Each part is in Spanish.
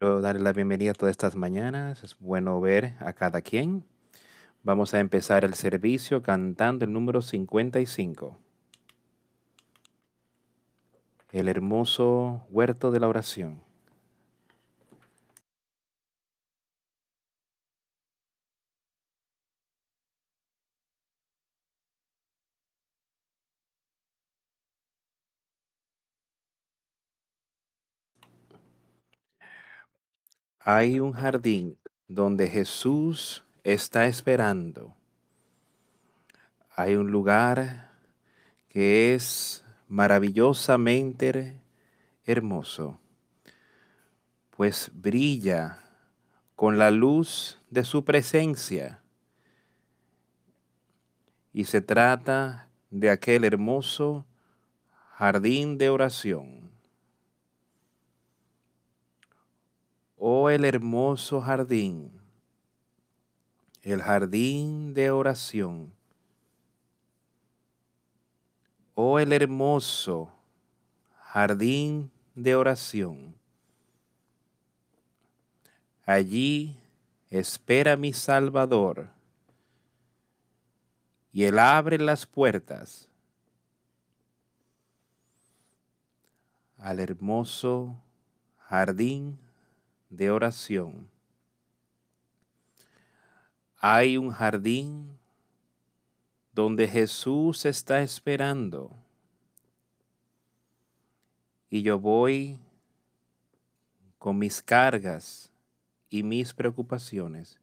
Quiero darle la bienvenida a todas estas mañanas. Es bueno ver a cada quien. Vamos a empezar el servicio cantando el número 55. El hermoso huerto de la oración. Hay un jardín donde Jesús está esperando. Hay un lugar que es maravillosamente hermoso, pues brilla con la luz de su presencia. Y se trata de aquel hermoso jardín de oración. Oh, el hermoso jardín, el jardín de oración. Oh, el hermoso jardín de oración. Allí espera mi Salvador y Él abre las puertas al hermoso jardín de oración. Hay un jardín donde Jesús está esperando. Y yo voy con mis cargas y mis preocupaciones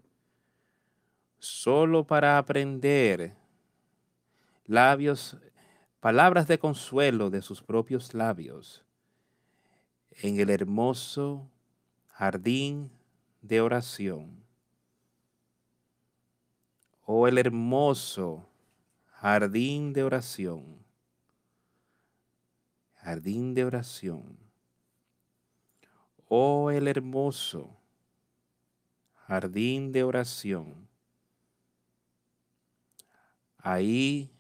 solo para aprender labios, palabras de consuelo de sus propios labios en el hermoso jardín de oración. Oh, el hermoso jardín de oración. Jardín de oración. Oh, el hermoso jardín de oración. Ahí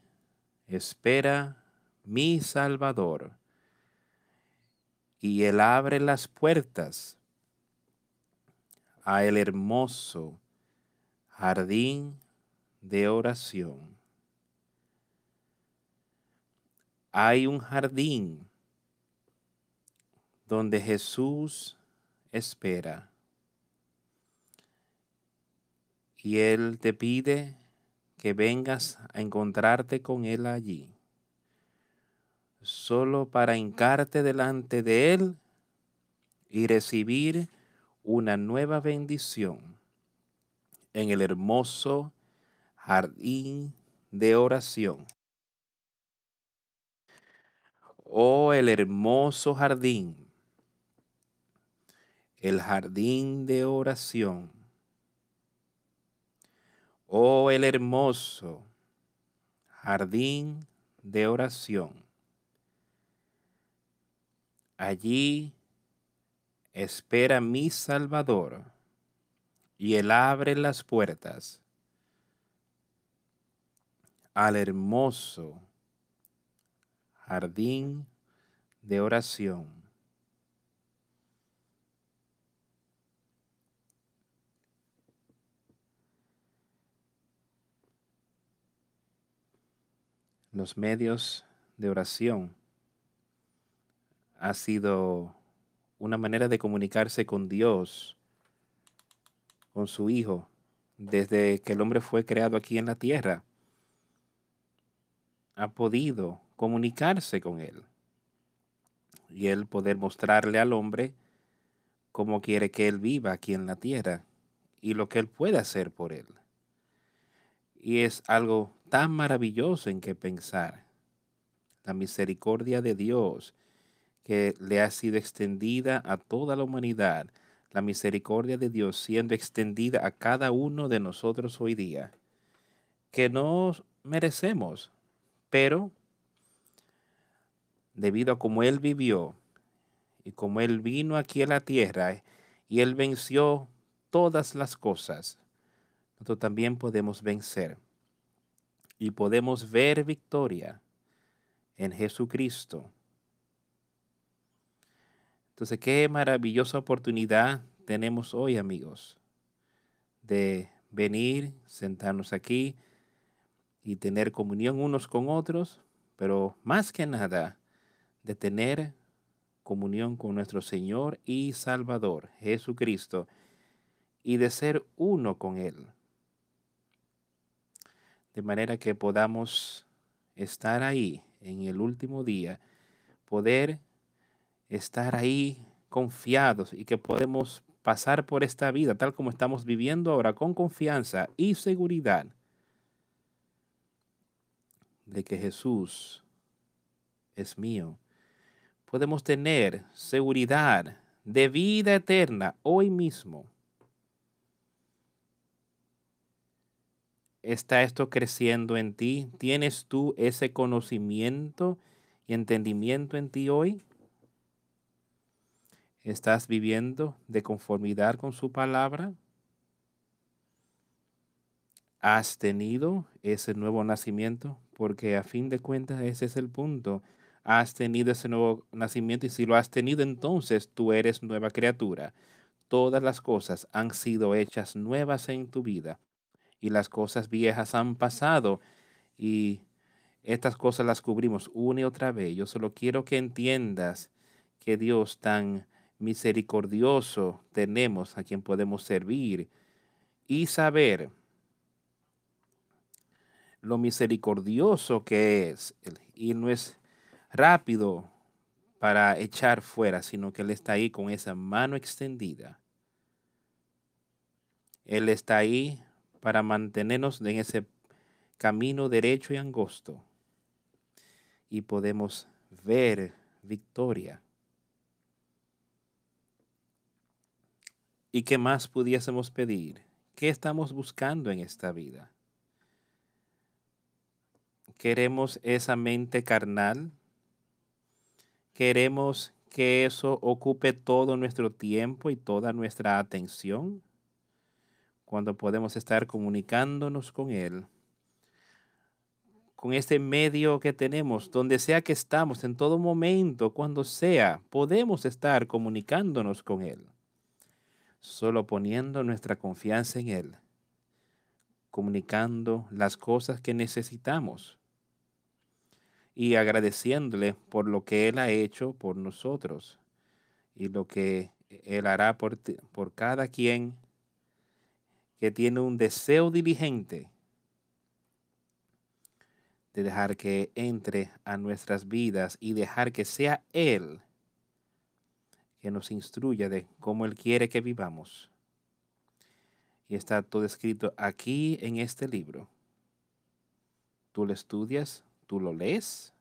espera mi Salvador y Él abre las puertas a el hermoso jardín de oración. Hay un jardín donde Jesús espera. Y Él te pide que vengas a encontrarte con Él allí, solo para hincarte delante de Él y recibir una nueva bendición en el hermoso jardín de oración. Oh, el hermoso jardín, el jardín de oración. Oh, el hermoso jardín de oración. Allí espera mi Salvador y Él abre las puertas al hermoso jardín de oración. Los medios de oración ha sido una manera de comunicarse con Dios, con su Hijo, desde que el hombre fue creado aquí en la tierra. Ha podido comunicarse con Él y Él poder mostrarle al hombre cómo quiere que Él viva aquí en la tierra y lo que Él puede hacer por Él. Y es algo tan maravilloso en que pensar. La misericordia de Dios que le ha sido extendida a toda la humanidad, la misericordia de Dios siendo extendida a cada uno de nosotros hoy día, que no merecemos, pero debido a cómo Él vivió y como Él vino aquí a la tierra y Él venció todas las cosas, nosotros también podemos vencer y podemos ver victoria en Jesucristo entonces, qué maravillosa oportunidad tenemos hoy, amigos, de venir, sentarnos aquí y tener comunión unos con otros, pero más que nada, de tener comunión con nuestro Señor y Salvador, Jesucristo, y de ser uno con Él. De manera que podamos estar ahí en el último día, poder estar ahí confiados y que podemos pasar por esta vida tal como estamos viviendo ahora con confianza y seguridad de que Jesús es mío. Podemos tener seguridad de vida eterna hoy mismo. ¿Está esto creciendo en ti? ¿Tienes tú ese conocimiento y entendimiento en ti hoy? ¿Estás viviendo de conformidad con su palabra? ¿Has tenido ese nuevo nacimiento? Porque a fin de cuentas ese es el punto. Has tenido ese nuevo nacimiento y si lo has tenido entonces tú eres nueva criatura. Todas las cosas han sido hechas nuevas en tu vida y las cosas viejas han pasado y estas cosas las cubrimos una y otra vez. Yo solo quiero que entiendas que Dios tan misericordioso tenemos a quien podemos servir y saber lo misericordioso que es. Y no es rápido para echar fuera, sino que Él está ahí con esa mano extendida. Él está ahí para mantenernos en ese camino derecho y angosto. Y podemos ver victoria. ¿Y qué más pudiésemos pedir? ¿Qué estamos buscando en esta vida? ¿Queremos esa mente carnal? ¿Queremos que eso ocupe todo nuestro tiempo y toda nuestra atención? Cuando podemos estar comunicándonos con Él, con este medio que tenemos, donde sea que estamos, en todo momento, cuando sea, podemos estar comunicándonos con Él solo poniendo nuestra confianza en Él, comunicando las cosas que necesitamos y agradeciéndole por lo que Él ha hecho por nosotros y lo que Él hará por, por cada quien que tiene un deseo diligente de dejar que entre a nuestras vidas y dejar que sea Él que nos instruya de cómo Él quiere que vivamos. Y está todo escrito aquí en este libro. Tú lo estudias, tú lo lees.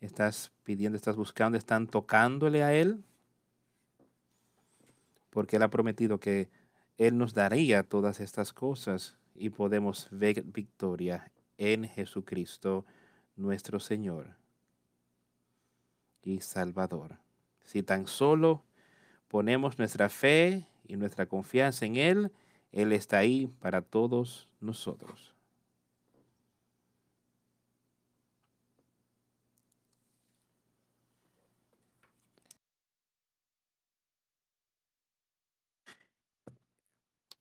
Estás pidiendo, estás buscando, están tocándole a Él. Porque Él ha prometido que Él nos daría todas estas cosas y podemos ver victoria en Jesucristo nuestro Señor y Salvador. Si tan solo ponemos nuestra fe y nuestra confianza en Él, Él está ahí para todos nosotros.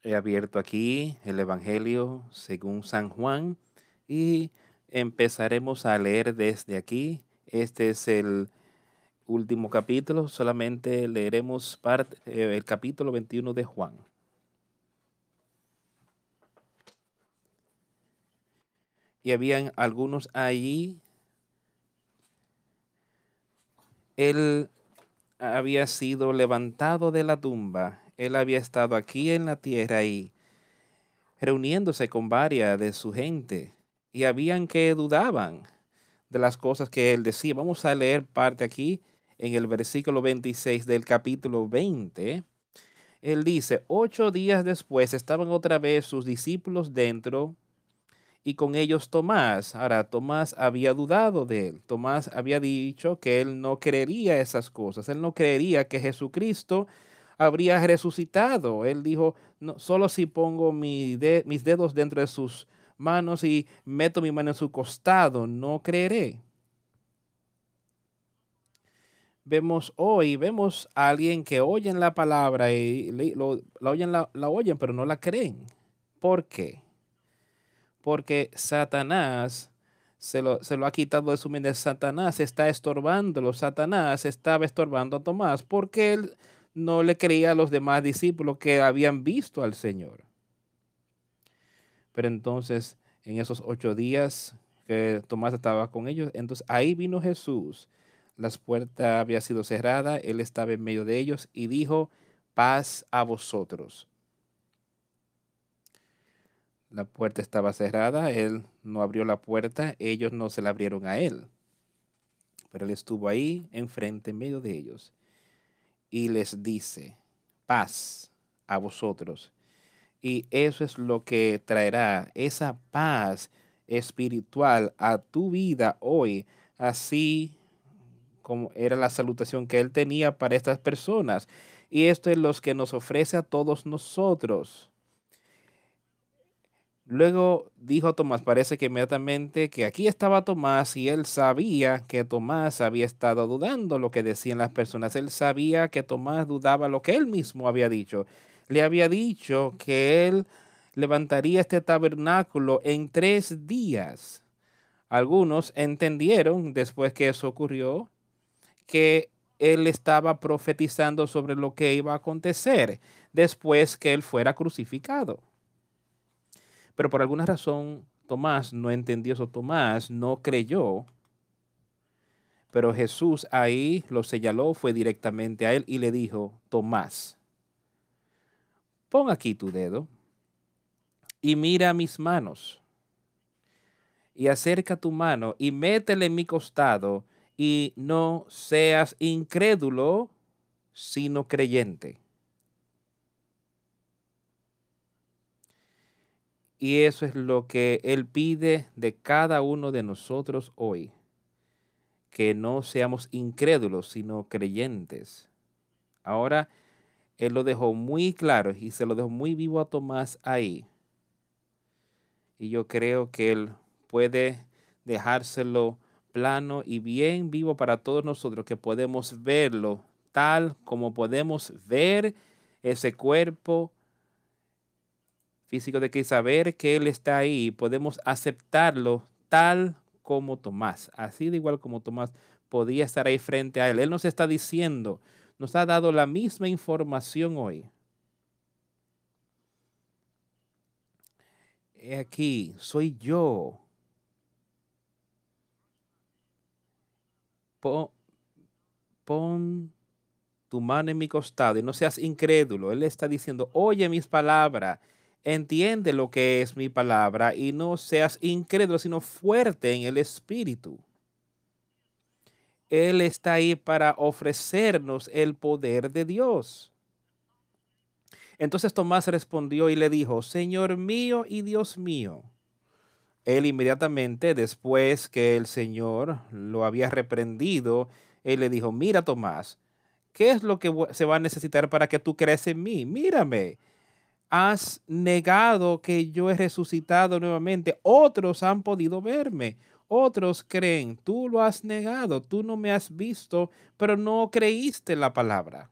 He abierto aquí el Evangelio según San Juan y empezaremos a leer desde aquí. Este es el último capítulo, solamente leeremos parte, eh, el capítulo 21 de Juan. Y habían algunos allí. Él había sido levantado de la tumba. Él había estado aquí en la tierra y reuniéndose con varias de su gente. Y habían que dudaban de las cosas que él decía. Vamos a leer parte aquí en el versículo 26 del capítulo 20, él dice, ocho días después estaban otra vez sus discípulos dentro y con ellos Tomás. Ahora, Tomás había dudado de él. Tomás había dicho que él no creería esas cosas. Él no creería que Jesucristo habría resucitado. Él dijo, no, solo si pongo mis dedos dentro de sus manos y meto mi mano en su costado, no creeré. Vemos hoy, vemos a alguien que oyen la palabra y lo, la, oyen, la, la oyen, pero no la creen. ¿Por qué? Porque Satanás se lo, se lo, ha quitado de su mente. Satanás está estorbándolo. Satanás estaba estorbando a Tomás porque él no le creía a los demás discípulos que habían visto al Señor. Pero entonces, en esos ocho días que Tomás estaba con ellos, entonces ahí vino Jesús. Las puertas había sido cerrada, él estaba en medio de ellos y dijo, paz a vosotros. La puerta estaba cerrada, él no abrió la puerta, ellos no se la abrieron a él. Pero él estuvo ahí enfrente, en medio de ellos y les dice, paz a vosotros. Y eso es lo que traerá esa paz espiritual a tu vida hoy, así como era la salutación que él tenía para estas personas. Y esto es lo que nos ofrece a todos nosotros. Luego dijo Tomás, parece que inmediatamente que aquí estaba Tomás y él sabía que Tomás había estado dudando lo que decían las personas. Él sabía que Tomás dudaba lo que él mismo había dicho. Le había dicho que él levantaría este tabernáculo en tres días. Algunos entendieron después que eso ocurrió que él estaba profetizando sobre lo que iba a acontecer después que él fuera crucificado. Pero por alguna razón Tomás no entendió eso. Tomás no creyó. Pero Jesús ahí lo señaló, fue directamente a él y le dijo, Tomás, pon aquí tu dedo y mira mis manos. Y acerca tu mano y métele en mi costado y no seas incrédulo, sino creyente. Y eso es lo que Él pide de cada uno de nosotros hoy. Que no seamos incrédulos, sino creyentes. Ahora, Él lo dejó muy claro y se lo dejó muy vivo a Tomás ahí. Y yo creo que Él puede dejárselo plano y bien vivo para todos nosotros, que podemos verlo tal como podemos ver ese cuerpo físico de que saber que Él está ahí, podemos aceptarlo tal como Tomás, así de igual como Tomás podía estar ahí frente a Él. Él nos está diciendo, nos ha dado la misma información hoy. He aquí, soy yo. Pon, tu mano en mi costado y no seas incrédulo. Él está diciendo, oye mis palabras entiende lo que es mi palabra y no seas incrédulo, sino fuerte en el espíritu. Él está ahí para ofrecernos el poder de Dios. Entonces Tomás respondió y le dijo, Señor mío y Dios mío. Él inmediatamente, después que el Señor lo había reprendido, él le dijo, mira Tomás, ¿qué es lo que se va a necesitar para que tú creas en mí? Mírame has negado que yo he resucitado nuevamente. Otros han podido verme. Otros creen, tú lo has negado, tú no me has visto, pero no creíste la palabra.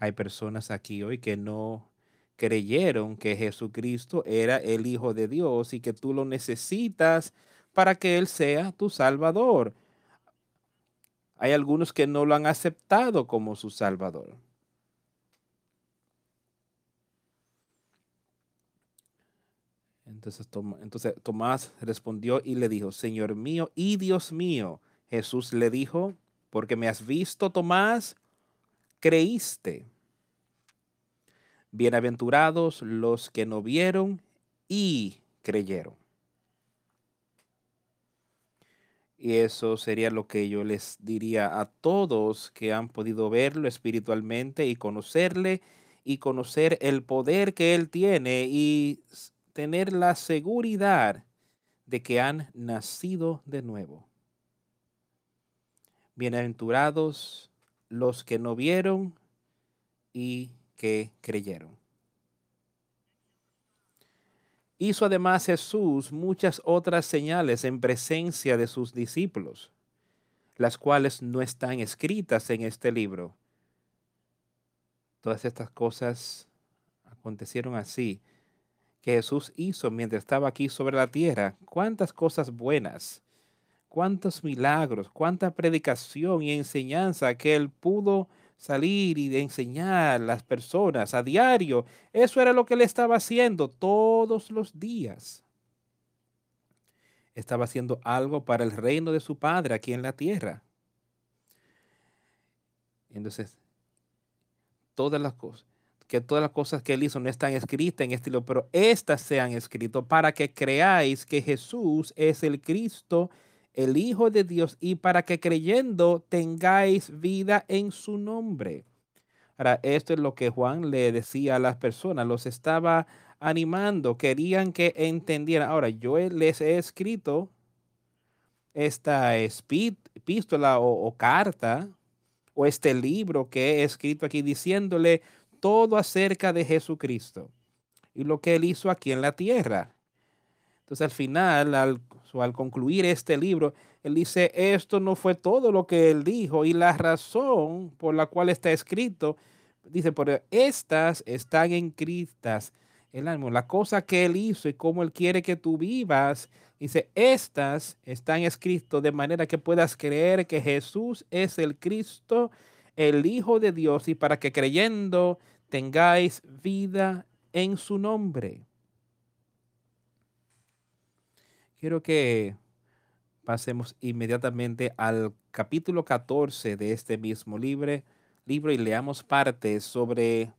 Hay personas aquí hoy que no creyeron que Jesucristo era el Hijo de Dios y que tú lo necesitas para que Él sea tu Salvador. Hay algunos que no lo han aceptado como su Salvador. Entonces, Tomás respondió y le dijo, Señor mío y Dios mío. Jesús le dijo, porque me has visto, Tomás, creíste. Bienaventurados los que no vieron y creyeron. Y eso sería lo que yo les diría a todos que han podido verlo espiritualmente y conocerle y conocer el poder que él tiene y tener la seguridad de que han nacido de nuevo. Bienaventurados los que no vieron y que creyeron. Hizo además Jesús muchas otras señales en presencia de sus discípulos, las cuales no están escritas en este libro. Todas estas cosas acontecieron así que Jesús hizo mientras estaba aquí sobre la tierra. Cuántas cosas buenas, cuántos milagros, cuánta predicación y enseñanza que él pudo salir y de enseñar a las personas a diario. Eso era lo que él estaba haciendo todos los días. Estaba haciendo algo para el reino de su Padre aquí en la tierra. Entonces, todas las cosas, que todas las cosas que él hizo no están escritas en este libro, pero estas se han escrito para que creáis que Jesús es el Cristo, el Hijo de Dios, y para que creyendo tengáis vida en su nombre. Ahora, esto es lo que Juan le decía a las personas, los estaba animando, querían que entendieran. Ahora, yo les he escrito esta epístola o, o carta o este libro que he escrito aquí diciéndole todo acerca de Jesucristo y lo que él hizo aquí en la tierra. Entonces al final, al, al concluir este libro, él dice, esto no fue todo lo que él dijo y la razón por la cual está escrito, dice, por estas están escritas el alma, la cosa que él hizo y cómo él quiere que tú vivas Dice, estas están escritas de manera que puedas creer que Jesús es el Cristo, el Hijo de Dios, y para que creyendo tengáis vida en su nombre. Quiero que pasemos inmediatamente al capítulo 14 de este mismo libro, libro y leamos partes sobre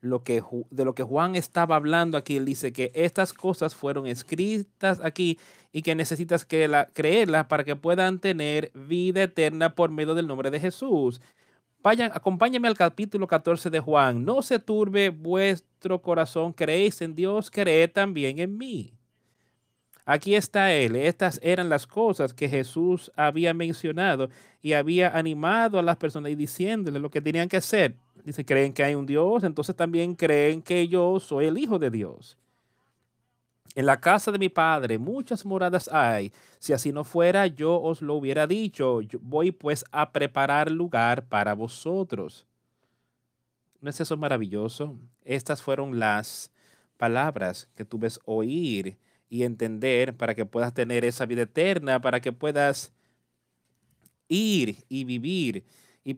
lo que, de lo que Juan estaba hablando aquí. Él dice que estas cosas fueron escritas aquí y que necesitas que la, creerlas para que puedan tener vida eterna por medio del nombre de Jesús. Vayan, acompáñame al capítulo 14 de Juan. No se turbe vuestro corazón, creéis en Dios, creed también en mí. Aquí está él. Estas eran las cosas que Jesús había mencionado y había animado a las personas y diciéndole lo que tenían que hacer. Dice, creen que hay un Dios, entonces también creen que yo soy el Hijo de Dios. En la casa de mi padre muchas moradas hay. Si así no fuera, yo os lo hubiera dicho. voy pues a preparar lugar para vosotros. ¿No es eso maravilloso? Estas fueron las palabras que tú ves oír y entender para que puedas tener esa vida eterna, para que puedas ir y vivir y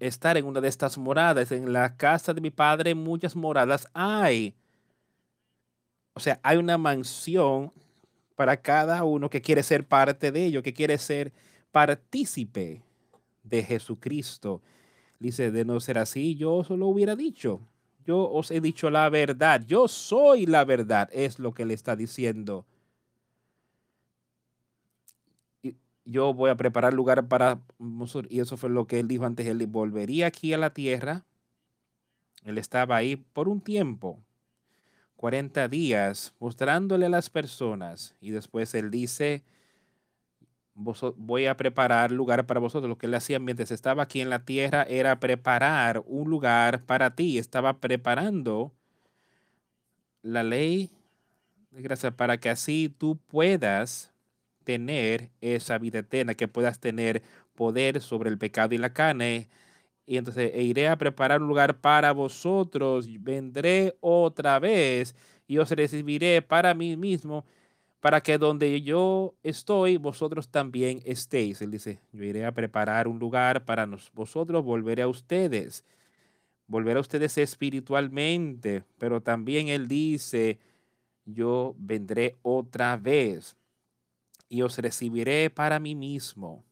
estar en una de estas moradas. En la casa de mi padre muchas moradas hay. O sea, hay una mansión para cada uno que quiere ser parte de ello, que quiere ser partícipe de Jesucristo. Dice, de no ser así, yo os lo hubiera dicho. Yo os he dicho la verdad. Yo soy la verdad, es lo que le está diciendo. yo voy a preparar lugar para Y eso fue lo que él dijo antes. Él volvería aquí a la tierra. Él estaba ahí por un tiempo, 40 días, mostrándole a las personas. Y después él dice, voy a preparar lugar para vosotros. Lo que él hacía mientras estaba aquí en la tierra era preparar un lugar para ti. Estaba preparando la ley de gracia para que así tú puedas tener esa vida eterna, que puedas tener poder sobre el pecado y la carne. Y entonces e iré a preparar un lugar para vosotros, vendré otra vez y os recibiré para mí mismo, para que donde yo estoy, vosotros también estéis. Él dice, yo iré a preparar un lugar para vosotros, volveré a ustedes, volveré a ustedes espiritualmente, pero también él dice, yo vendré otra vez y os recibiré para mí mismo.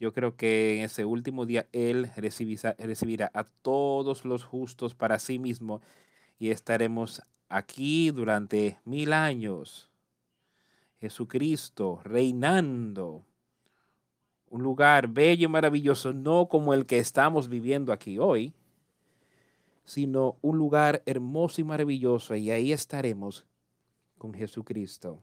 Yo creo que en ese último día Él recibirá, a todos los justos para sí mismo y estaremos aquí durante mil años. Jesucristo reinando. Un lugar bello y maravilloso, no como el que estamos viviendo aquí hoy, sino un lugar hermoso y maravilloso. Y ahí estaremos con Jesucristo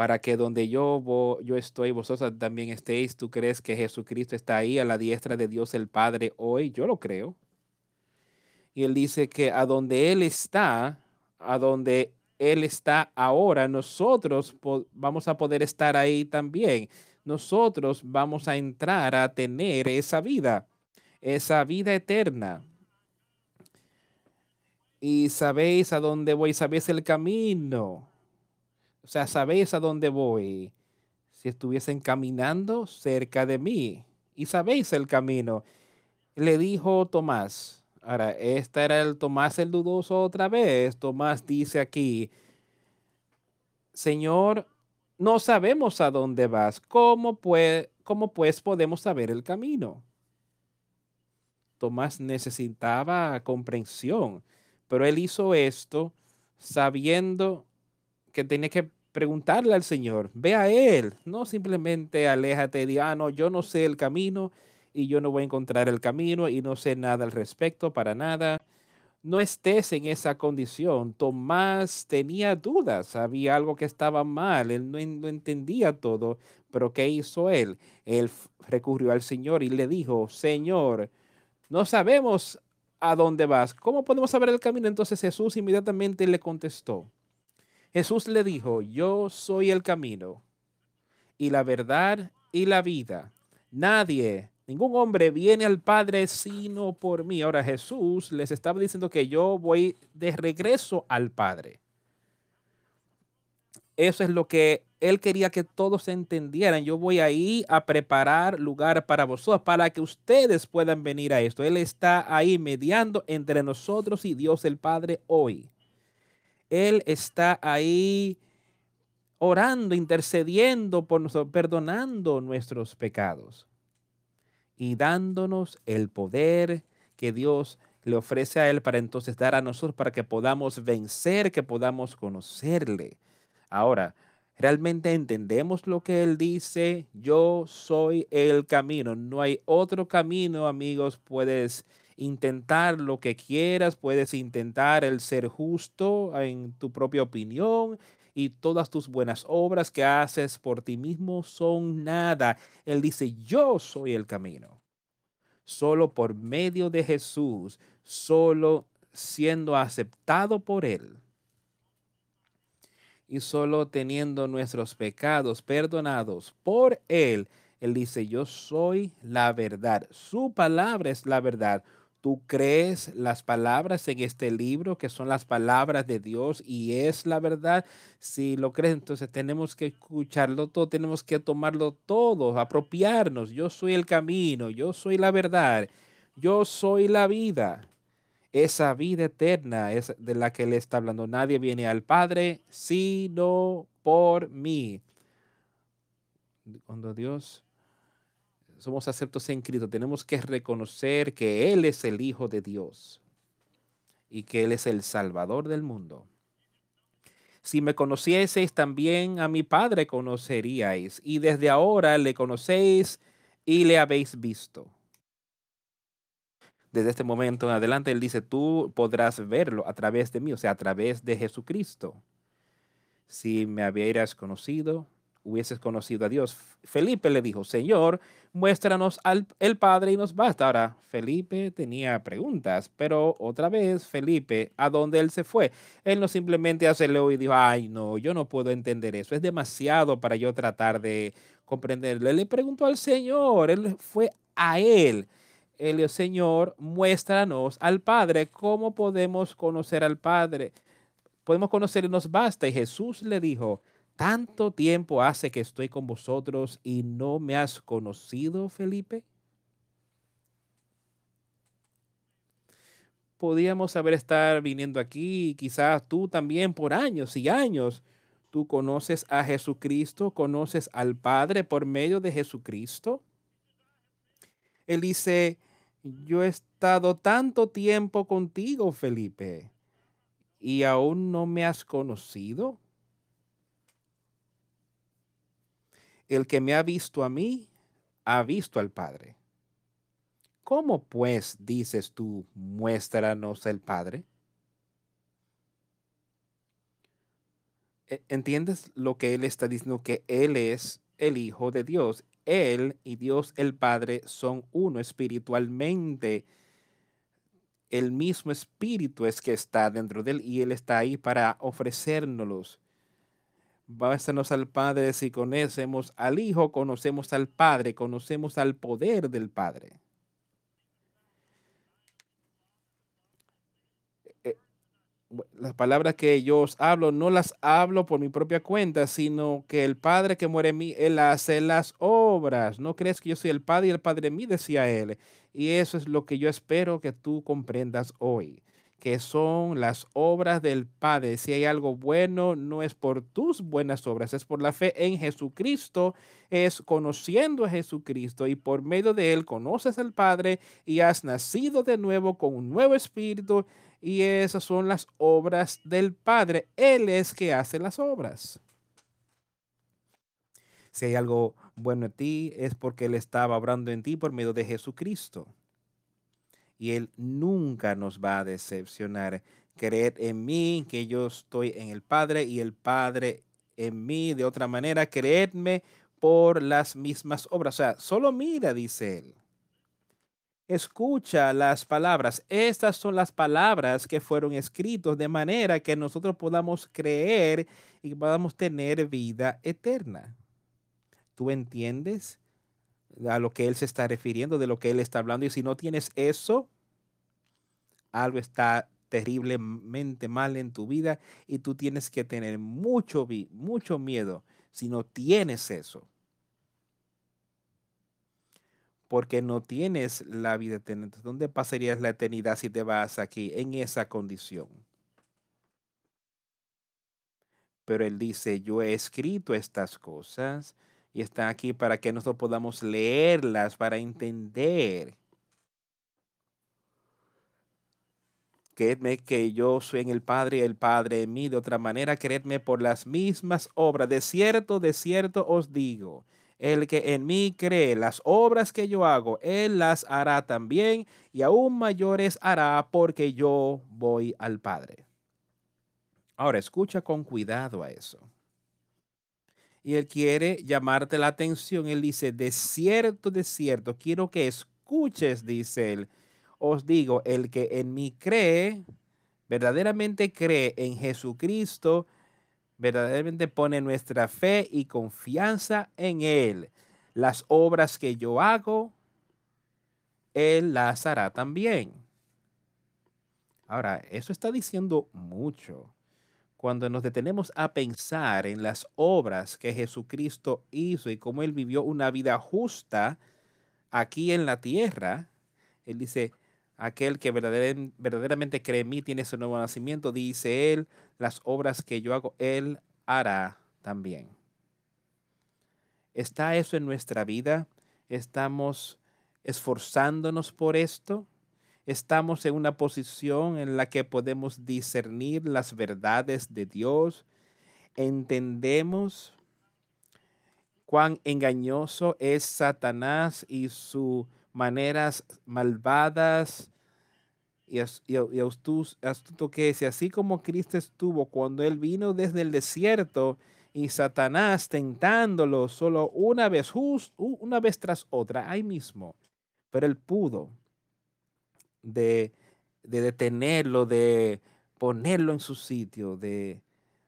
para que donde yo, yo estoy, vosotros también estéis. ¿Tú crees que Jesucristo está ahí a la diestra de Dios el Padre hoy? Yo lo creo. Y él dice que a donde Él está, a donde Él está ahora, nosotros vamos a poder estar ahí también. nosotros vamos a entrar a tener esa vida, esa vida eterna. Y sabéis a dónde voy, sabéis el camino. O sea, sabéis a dónde voy. Si estuviesen caminando cerca de mí y sabéis el camino, le dijo Tomás. Ahora, esta era el Tomás el dudoso otra vez. Tomás dice aquí, Señor, no sabemos a dónde vas. ¿Cómo, pues, ¿Cómo pues podemos saber el camino? Tomás necesitaba comprensión, pero él hizo esto sabiendo que tenía que preguntarle al Señor, ve a Él, no simplemente aléjate y ah, no, yo no sé el camino y yo no voy a encontrar el camino y no sé nada al respecto para nada no estés en esa condición. Tomás tenía dudas, había algo que estaba mal, él no, entendía todo, pero ¿qué hizo él? Él recurrió al Señor y le dijo, Señor, no sabemos a dónde vas, ¿cómo podemos saber el camino? Entonces Jesús inmediatamente le contestó. Jesús le dijo, yo soy el camino y la verdad y la vida. Nadie Ningún hombre viene al Padre sino por mí. Ahora Jesús les estaba diciendo que yo voy de regreso al Padre. Eso es lo que él quería que todos entendieran. Yo voy ahí a preparar lugar para vosotros, para que ustedes puedan venir a esto. Él está ahí mediando entre nosotros y Dios el Padre hoy. Él está ahí orando, intercediendo por nosotros, perdonando nuestros pecados y dándonos el poder que Dios le ofrece a Él para entonces dar a nosotros, para que podamos vencer, que podamos conocerle. Ahora, ¿realmente entendemos lo que Él dice? Yo soy el camino. No hay otro camino, amigos. Puedes intentar lo que quieras, puedes intentar el ser justo en tu propia opinión, y todas tus buenas obras que haces por ti mismo son nada. Él dice, yo soy el camino. Solo por medio de Jesús, solo siendo aceptado por Él y solo teniendo nuestros pecados perdonados por Él, Él dice, yo soy la verdad. Su palabra es la verdad tú crees las palabras en este libro, que son las palabras de Dios y es la verdad, si lo crees, entonces tenemos que escucharlo todo, tenemos que tomarlo todo, apropiarnos. Yo soy el camino, yo soy la verdad, yo soy la vida. Esa vida eterna es de la que Él está hablando. Nadie viene al Padre sino por mí. Cuando Dios somos aceptos en Cristo, tenemos que reconocer que Él es el Hijo de Dios y que Él es el Salvador del mundo. Si me conocieseis, también a mi Padre conoceríais, y desde ahora le conocéis y le habéis visto. Desde este momento en adelante, Él dice, tú podrás verlo a través de mí, o sea, a través de Jesucristo. Si me hubieras conocido, hubieses conocido a Dios. Felipe le dijo, Señor, muéstranos al el Padre y nos basta. Ahora, Felipe tenía preguntas, pero otra vez, Felipe, ¿a dónde él se fue? Él no simplemente aceleró y dijo, ay, no, yo no puedo entender eso, es demasiado para yo tratar de comprenderlo. Él le preguntó al Señor, él fue a él. El Señor, muéstranos al Padre. ¿Cómo podemos conocer al Padre? Podemos conocer y nos basta. Y Jesús le dijo, ¿Tanto tiempo hace que estoy con vosotros y no me has conocido, Felipe? Podíamos haber estar viniendo aquí, quizás tú también por años y años. Tú conoces a Jesucristo, conoces al Padre por medio de Jesucristo. Él dice, yo he estado tanto tiempo contigo, Felipe, y aún no me has conocido. El que me ha visto a mí, ha visto al Padre. ¿Cómo pues dices tú, muéstranos el Padre? E, ¿Entiendes lo que él está diciendo? Que él es el Hijo de Dios. Él y Dios el Padre son uno espiritualmente. El mismo espíritu es que está dentro de él y él está ahí para ofrecérnoslos Bástanos al Padre si conocemos al Hijo, conocemos al Padre, conocemos al poder del Padre. Eh, las palabras que yo os hablo no las hablo por mi propia cuenta, sino que el Padre que muere en mí, Él hace las obras. ¿No crees que yo soy el Padre y el Padre en mí? Decía Él. Y eso es lo que yo espero que tú comprendas hoy que son las obras del Padre. Si hay algo bueno, no es por tus buenas obras, es por la fe en Jesucristo, es conociendo a Jesucristo y por medio de él conoces al Padre y has nacido de nuevo con un nuevo espíritu y esas son las obras del Padre. Él es que hace las obras. Si hay algo bueno en ti, es porque Él estaba obrando en ti por medio de Jesucristo y Él nunca nos va a decepcionar. Creed en mí que yo estoy en el Padre y el Padre en mí. De otra manera, creedme por las mismas obras. O sea, solo mira, dice Él. Escucha las palabras. Estas son las palabras que fueron escritas de manera que nosotros podamos creer y podamos tener vida eterna. ¿Tú entiendes? A lo que él se está refiriendo, de lo que él está hablando. Y si no tienes eso, algo está terriblemente mal en tu vida y tú tienes que tener mucho, miedo si no tienes eso. Porque no tienes la vida eterna. ¿Dónde pasarías la eternidad si te vas aquí en esa condición? Pero él dice, yo he escrito estas cosas y está aquí para que nosotros podamos leerlas, para entender. Creedme que yo soy en el Padre y el Padre en mí. De otra manera, creedme por las mismas obras. De cierto, de cierto os digo, el que en mí cree las obras que yo hago, él las hará también y aún mayores hará porque yo voy al Padre. Ahora, escucha con cuidado a eso y él quiere llamarte la atención. Él dice, de cierto, de cierto, quiero que escuches, dice él. Os digo, el que en mí cree, verdaderamente cree en Jesucristo, verdaderamente pone nuestra fe y confianza en Él. Las obras que yo hago, Él las hará también. Ahora, eso está diciendo mucho cuando nos detenemos a pensar en las obras que Jesucristo hizo y cómo Él vivió una vida justa aquí en la tierra, Él dice, aquel que verdaderamente cree en mí tiene ese nuevo nacimiento, dice Él, las obras que yo hago, Él hará también. ¿Está eso en nuestra vida? ¿Estamos esforzándonos por esto? Estamos en una posición en la que podemos discernir las verdades de Dios, entendemos cuán engañoso es Satanás y sus maneras malvadas y, astuto que es. así como Cristo estuvo cuando él vino desde el desierto y Satanás tentándolo solo una vez, una vez tras otra, ahí mismo, pero él pudo de, detenerlo, de ponerlo en su sitio, de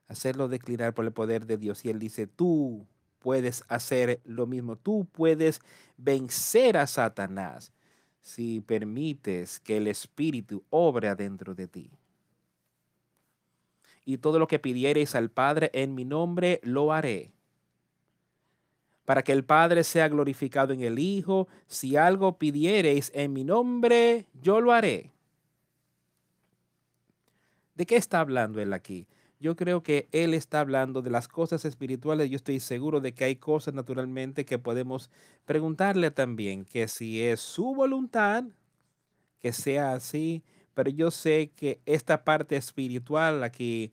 hacerlo declinar por el poder de Dios. Y él dice, tú puedes hacer lo mismo, tú puedes vencer a Satanás si permites que el Espíritu obre adentro de ti. Y todo lo que pidiereis al Padre en mi nombre, lo haré para que el Padre sea glorificado en el Hijo. Si algo pidiereis en mi nombre, yo lo haré. ¿De qué está hablando él aquí? Yo creo que él está hablando de las cosas espirituales. Yo estoy seguro de que hay cosas naturalmente que podemos preguntarle también, que si es su voluntad, que sea así. Pero yo sé que esta parte espiritual aquí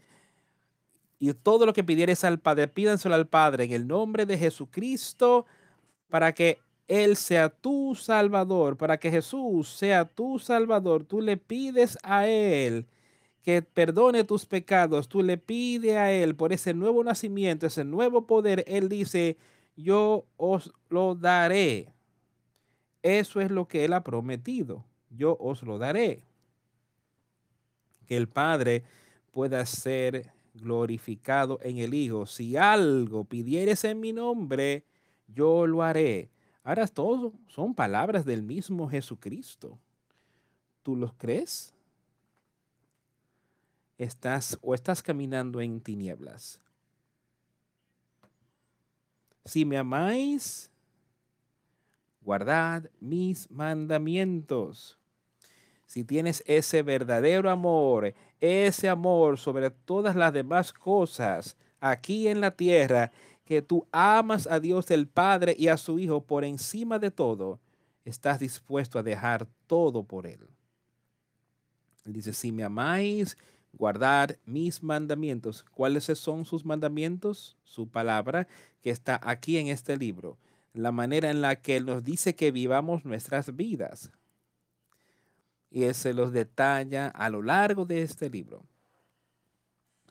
y todo lo que pidieres al Padre, pídanselo al Padre en el nombre de Jesucristo para que Él sea tu Salvador, para que Jesús sea tu Salvador. Tú le pides a Él que perdone tus pecados. Tú le pides a Él por ese nuevo nacimiento, ese nuevo poder. Él dice, yo os lo daré. Eso es lo que Él ha prometido. Yo os lo daré. Que el Padre pueda ser glorificado en el Hijo. Si algo pidieres en mi nombre, yo lo haré. Ahora todo son palabras del mismo Jesucristo. ¿Tú los crees? Estás o estás caminando en tinieblas. Si me amáis, guardad mis mandamientos. Si tienes ese verdadero amor, ese amor sobre todas las demás cosas aquí en la tierra, que tú amas a Dios el Padre y a su Hijo por encima de todo, estás dispuesto a dejar todo por Él. Él dice, si me amáis, guardar mis mandamientos. ¿Cuáles son sus mandamientos? Su palabra que está aquí en este libro. La manera en la que nos dice que vivamos nuestras vidas. Y se los detalla a lo largo de este libro.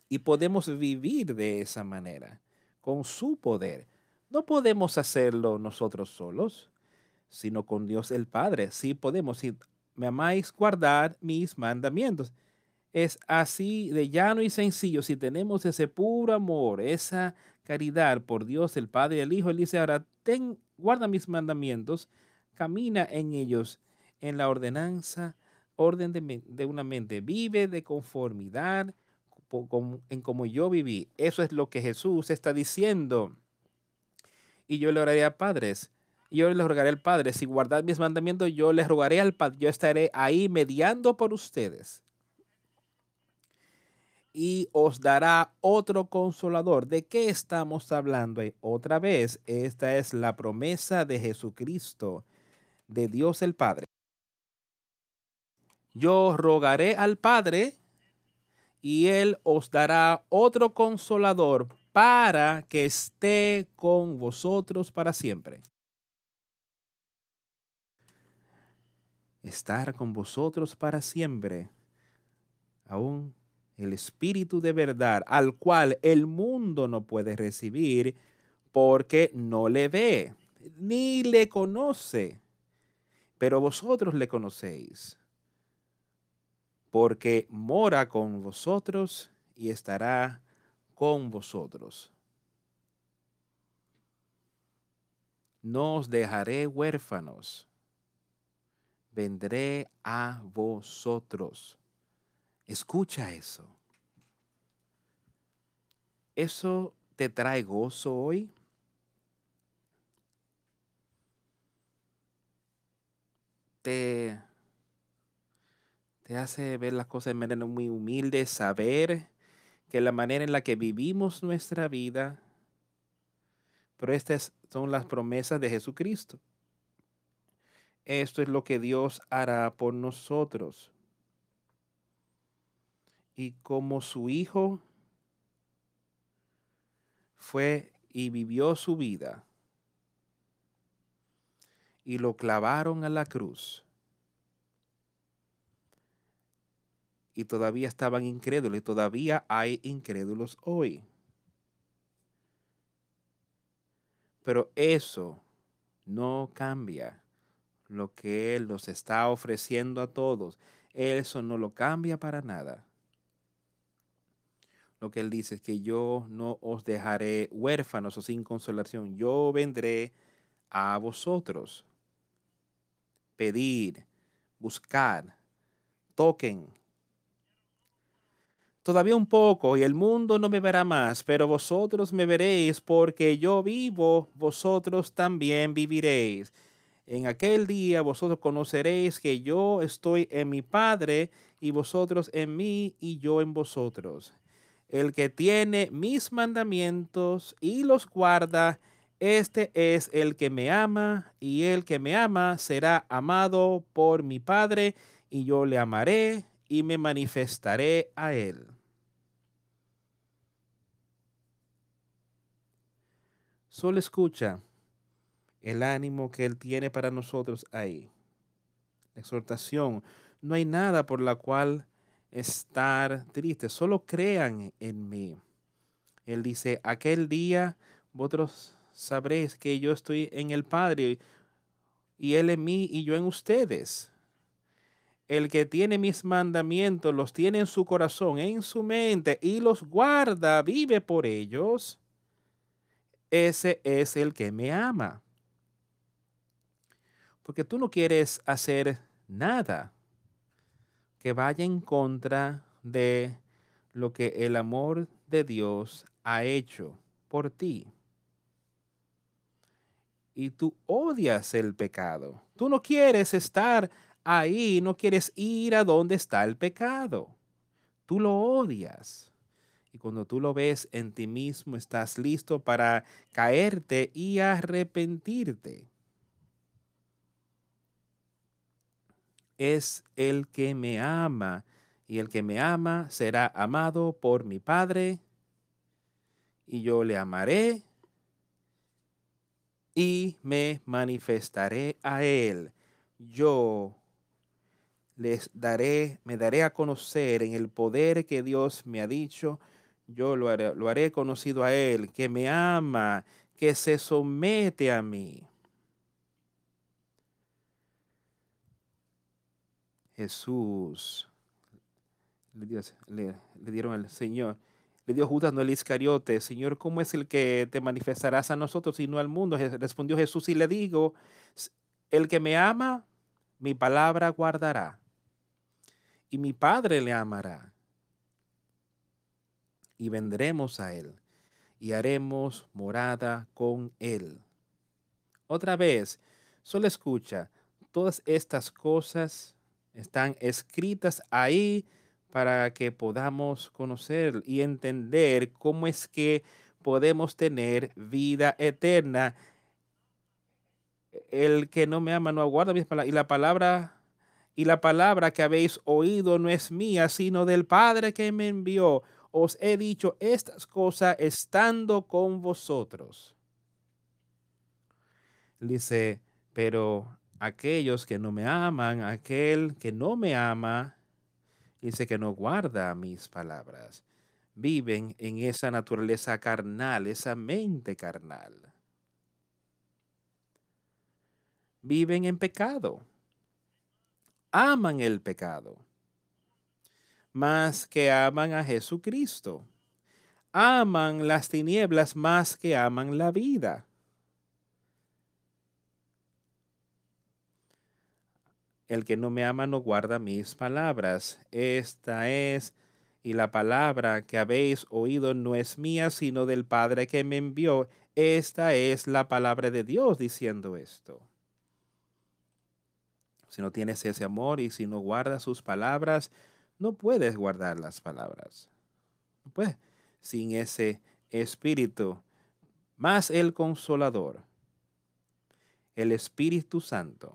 Y podemos vivir de esa manera, con su poder. No podemos hacerlo nosotros solos, sino con Dios el Padre. Sí podemos. Si me amáis, guardar mis mandamientos es así de llano y sencillo. Si tenemos ese puro amor, esa caridad por Dios, el Padre y el Hijo, Él dice ahora, ten, guarda mis mandamientos, camina en ellos, en la ordenanza, orden de, una mente, vive de conformidad en como yo viví. Eso es lo que Jesús está diciendo. Y yo le oraré a padres. Yo les rogaré al Padre, si guardad mis mandamientos, yo les rogaré al Padre, yo estaré ahí mediando por ustedes y os dará otro consolador. ¿De qué estamos hablando? Otra vez, esta es la promesa de Jesucristo, de Dios el Padre. Yo rogaré al Padre y Él os dará otro consolador para que esté con vosotros para siempre. Estar con vosotros para siempre. Aún el Espíritu de verdad, al cual el mundo no puede recibir porque no le ve, ni le conoce. Pero vosotros le conocéis, porque mora con vosotros y estará con vosotros. No os dejaré huérfanos, vendré a vosotros. Escucha eso. ¿Eso te trae gozo hoy? Te, te hace ver las cosas de manera muy humilde, saber que la manera en la que vivimos nuestra vida, pero estas son las promesas de Jesucristo. Esto es lo que Dios hará por nosotros y como su hijo fue y vivió su vida y lo clavaron a la cruz. Y todavía estaban incrédulos y todavía hay incrédulos hoy. Pero eso no cambia lo que Él nos está ofreciendo a todos. Eso no lo cambia para nada lo que él dice es que yo no os dejaré huérfanos o sin consolación, yo vendré a vosotros. Pedir, buscar, toquen. Todavía un poco y el mundo no me verá más, pero vosotros me veréis porque yo vivo, vosotros también viviréis. En aquel día vosotros conoceréis que yo estoy en mi Padre y vosotros en mí y yo en vosotros. El que tiene mis mandamientos y los guarda, este es el que me ama, y el que me ama será amado por mi Padre, y yo le amaré y me manifestaré a él. Solo escucha el ánimo que Él tiene para nosotros ahí. exhortación. No hay nada por la cual estar triste, solo crean en mí. Él dice, aquel día vosotros sabréis que yo estoy en el Padre y Él en mí y yo en ustedes. el que tiene mis mandamientos, los tiene en su corazón, en su mente, y los guarda, vive por ellos, ese es el que me ama. Porque tú no quieres hacer nada que vaya en contra de lo que el amor de Dios ha hecho por ti. Y tú odias el pecado. Tú no quieres estar ahí, no quieres ir a donde está el pecado. Tú lo odias. Cuando tú lo ves en ti mismo, estás listo para caerte y arrepentirte. Es el que me ama, y el que me ama será amado por mi Padre, y yo le amaré y me manifestaré a él. Yo les daré, me daré a conocer en el poder que Dios me ha dicho. Yo lo haré, conocido a él, que me ama, que se somete a mí. Jesús le, le dieron al Señor le dio Judas, no el Iscariote, Señor, ¿cómo es el que te manifestarás a nosotros y no al mundo? Respondió Jesús y le digo, el que me ama, mi palabra guardará, y mi Padre le amará, y vendremos a él, y haremos morada con él. Otra vez, solo escucha, todas estas cosas están escritas ahí para que podamos conocer y entender cómo es que podemos tener vida eterna. El que no me ama no aguarda mis palabras. Y la palabra y la palabra que habéis oído no es mía, sino del Padre que me envió. Os he dicho estas cosas estando con vosotros. Dice, pero aquellos que no me aman, aquel que no me ama, dice que no guarda mis palabras. Viven en esa naturaleza carnal, esa mente carnal. Viven en pecado. Aman el pecado. Más que aman a Jesucristo. Aman las tinieblas más que aman la vida. El que no me ama no guarda mis palabras. Esta es, y la palabra que habéis oído no es mía, sino del Padre que me envió. Esta es la palabra de Dios diciendo esto. Si no tienes ese amor y si no guardas sus palabras, no puedes guardar las palabras. No puedes. Sin ese espíritu, más el consolador, el Espíritu Santo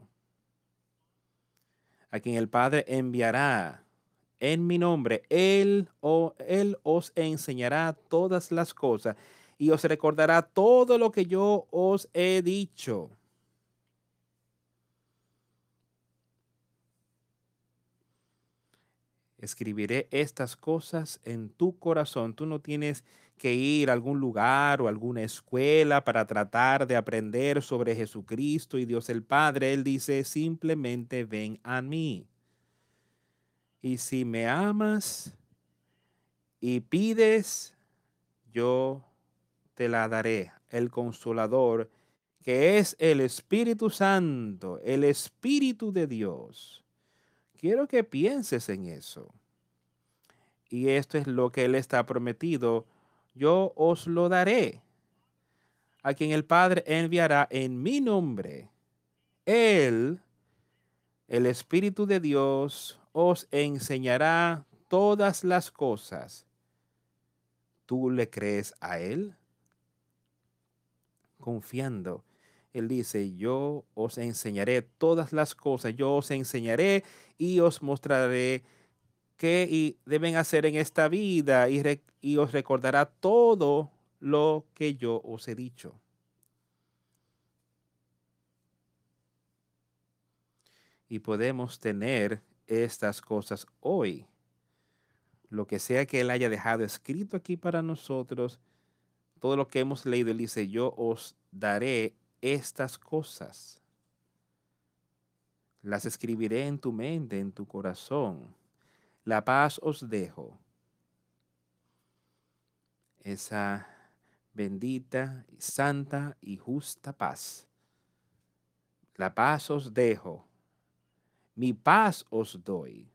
a quien el Padre enviará en mi nombre, él, o, él os enseñará todas las cosas y os recordará todo lo que yo os he dicho. Escribiré estas cosas en tu corazón. Tú no tienes que ir a algún lugar o alguna escuela para tratar de aprender sobre Jesucristo y Dios el Padre. Él dice, simplemente ven a mí. Y si me amas y pides, yo te la daré, el consolador, que es el Espíritu Santo, el Espíritu de Dios. Quiero que pienses en eso. Y esto es lo que Él está prometido yo os lo daré. A quien el Padre enviará en mi nombre. Él, el Espíritu de Dios, os enseñará todas las cosas. ¿Tú le crees a Él? Confiando. Él dice, yo os enseñaré todas las cosas, yo os enseñaré y os mostraré qué deben hacer en esta vida y, os recordará todo lo que yo os he dicho. Y podemos tener estas cosas hoy. Lo que sea que Él haya dejado escrito aquí para nosotros, todo lo que hemos leído, Él dice, yo os daré estas cosas. las escribiré en tu mente, en tu corazón. La paz os dejo. Esa bendita, santa y justa paz. La paz os dejo. Mi paz os doy.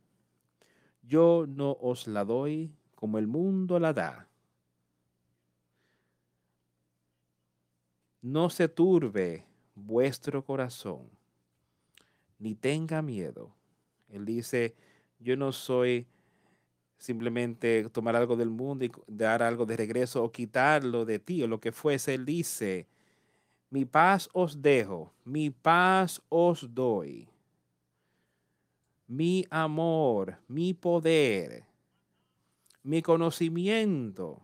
Yo no os la doy como el mundo la da. No se turbe vuestro corazón, ni tenga miedo. Él dice, yo no soy simplemente tomar algo del mundo y dar algo de regreso o quitarlo de ti o lo que fuese. Él dice, mi paz os dejo, mi paz os doy. Mi amor, mi poder, mi conocimiento,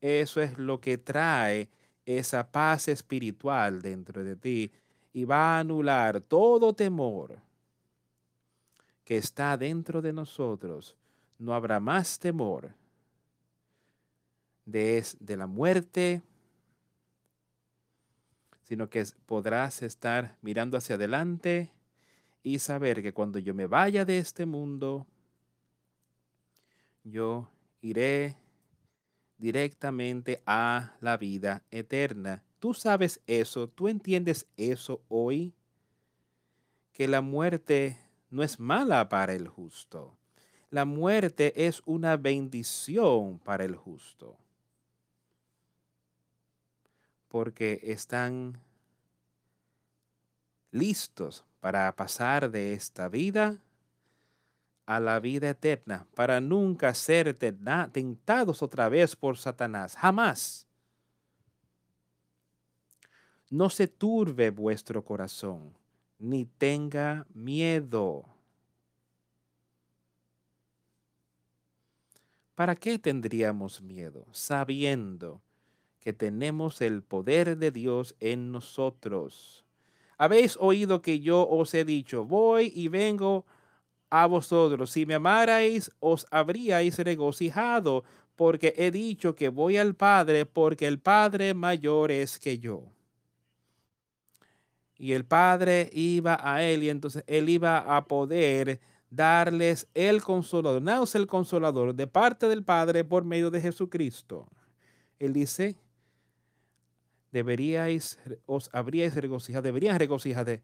eso es lo que trae esa paz espiritual dentro de ti y va a anular todo temor que está dentro de nosotros. No habrá más temor de, de la muerte, sino que podrás estar mirando hacia adelante y saber que cuando yo me vaya de este mundo, yo iré directamente a la vida eterna. Tú sabes eso, tú entiendes eso hoy, que la muerte no es mala para el justo. La muerte es una bendición para el justo. Porque están listos para pasar de esta vida a la vida eterna para nunca ser tentados otra vez por Satanás. Jamás. No se turbe vuestro corazón, ni tenga miedo. ¿Para qué tendríamos miedo sabiendo que tenemos el poder de Dios en nosotros? Habéis oído que yo os he dicho, voy y vengo a vosotros. Si me amarais, os habríais regocijado, porque he dicho que voy al Padre, porque el Padre mayor es que yo. Y el Padre iba a él, y entonces él iba a poder darles el consolador. No es el consolador de parte del Padre por medio de Jesucristo. Él dice, deberíais, os habríais regocijado, deberían regocijarse,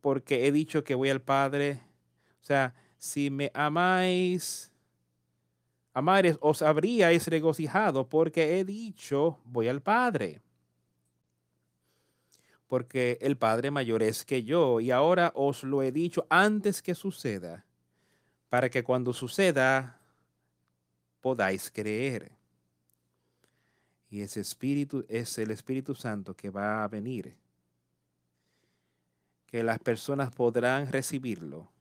porque he dicho que voy al Padre o sea, si me amáis, amares, os habríais regocijado porque he dicho, voy al Padre. Porque el Padre mayor es que yo, y ahora os lo he dicho antes que suceda, para que cuando suceda podáis creer. Y ese Espíritu es el Espíritu Santo que va a venir, que las personas podrán recibirlo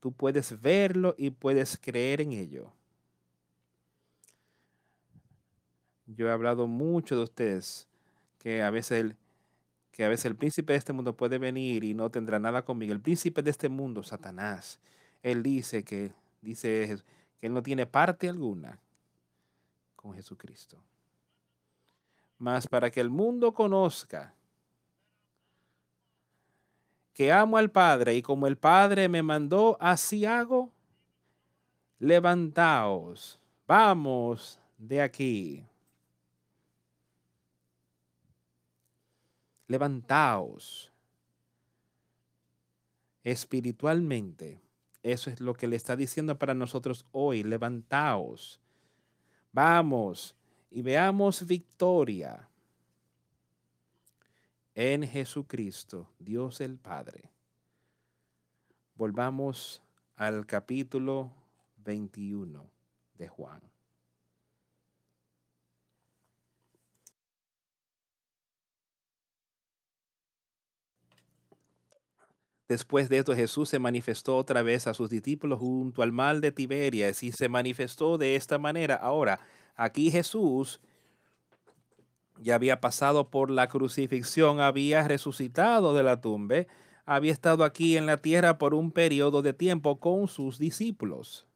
Tú puedes verlo y puedes creer en ello. Yo he hablado mucho de ustedes que a veces el, que a veces el príncipe de este mundo puede venir y no tendrá nada conmigo. El príncipe de este mundo, Satanás, él dice que dice que él no tiene parte alguna con Jesucristo. Mas para que el mundo conozca que amo al Padre y como el Padre me mandó, así hago. Levantaos, vamos de aquí. Levantaos espiritualmente. Eso es lo que le está diciendo para nosotros hoy. Levantaos. Vamos y veamos victoria en Jesucristo, Dios el Padre. Volvamos al capítulo 21 de Juan. Después de esto Jesús se manifestó otra vez a sus discípulos junto al mal de Tiberias y se manifestó de esta manera. Ahora, aquí Jesús ya había pasado por la crucifixión, había resucitado de la tumba, había estado aquí en la tierra por un periodo de tiempo con sus discípulos.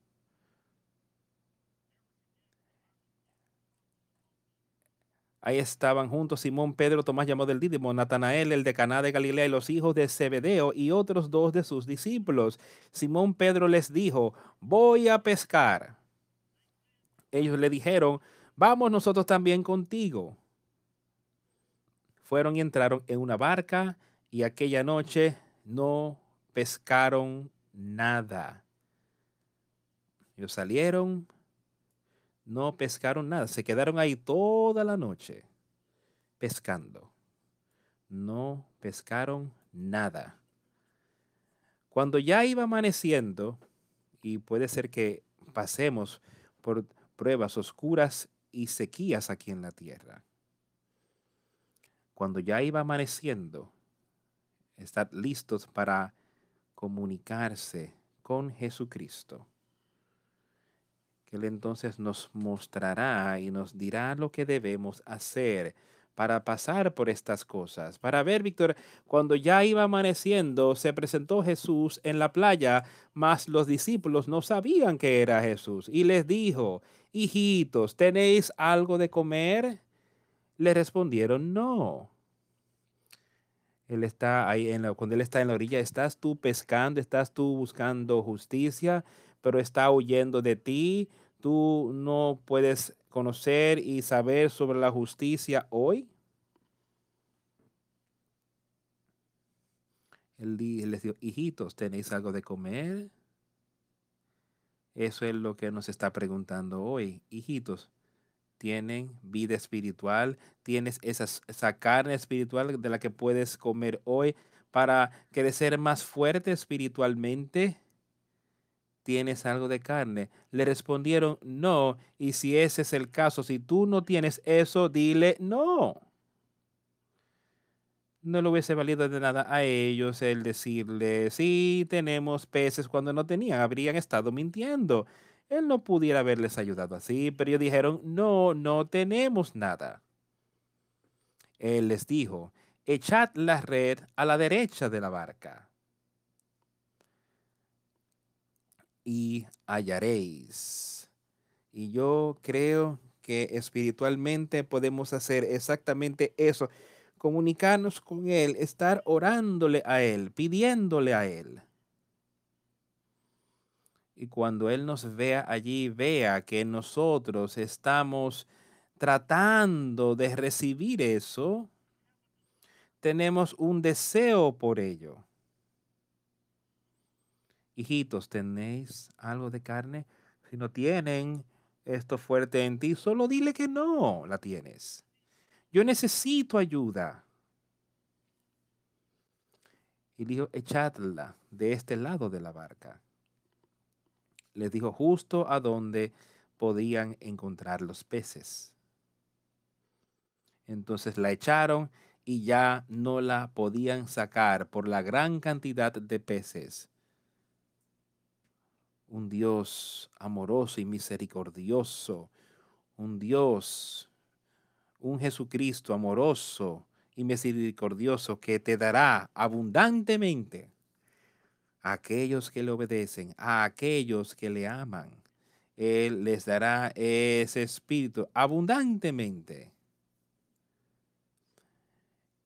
Ahí estaban juntos Simón, Pedro, Tomás llamado del Dídimo, Natanael, el de Caná de Galilea, y los hijos de Zebedeo, y otros dos de sus discípulos. Simón Pedro les dijo, voy a pescar. Ellos le dijeron, vamos nosotros también contigo. Fueron y entraron en una barca, y aquella noche no pescaron nada. Ellos salieron, no pescaron nada, se quedaron ahí toda la noche pescando. No pescaron nada. Cuando ya iba amaneciendo, y puede ser que pasemos por pruebas oscuras y sequías aquí en la tierra. Cuando ya iba amaneciendo, estar listos para comunicarse con Jesucristo. Él entonces nos mostrará y nos dirá lo que debemos hacer para pasar por estas cosas. Para ver, Víctor, cuando ya iba amaneciendo, se presentó Jesús en la playa, mas los discípulos no sabían que era Jesús. Y les dijo, hijitos, ¿tenéis algo de comer? Le respondieron, no. Él está ahí, en la, cuando él está en la orilla, ¿estás tú pescando? ¿Estás tú buscando justicia? Pero está huyendo de ti tú no puedes conocer y saber sobre la justicia hoy? Él, les dijo, hijitos, ¿tenéis algo de comer? Eso es lo que nos está preguntando hoy. Hijitos, ¿tienen vida espiritual? ¿Tienes esa, carne espiritual de la que puedes comer hoy para crecer más fuerte espiritualmente? ¿tienes algo de carne? Le respondieron, no. Y si ese es el caso, si tú no tienes eso, dile no. No le hubiese valido de nada a ellos el decirle, sí, tenemos peces cuando no tenían, habrían estado mintiendo. Él no pudiera haberles ayudado así, pero ellos dijeron, no, no tenemos nada. Él les dijo, echad la red a la derecha de la barca y hallaréis. Y yo creo que espiritualmente podemos hacer exactamente eso, comunicarnos con Él, estar orándole a Él, pidiéndole a Él. Y cuando Él nos vea allí, vea que nosotros estamos tratando de recibir eso, tenemos un deseo por ello hijitos, ¿tenéis algo de carne? Si no tienen esto fuerte en ti, solo dile que no la tienes. Yo necesito ayuda. Y dijo, echadla de este lado de la barca. Les dijo justo a donde podían encontrar los peces. Entonces la echaron y ya no la podían sacar por la gran cantidad de peces un Dios amoroso y misericordioso, un Dios, un Jesucristo amoroso y misericordioso que te dará abundantemente a aquellos que le obedecen, a aquellos que le aman. Él les dará ese espíritu abundantemente.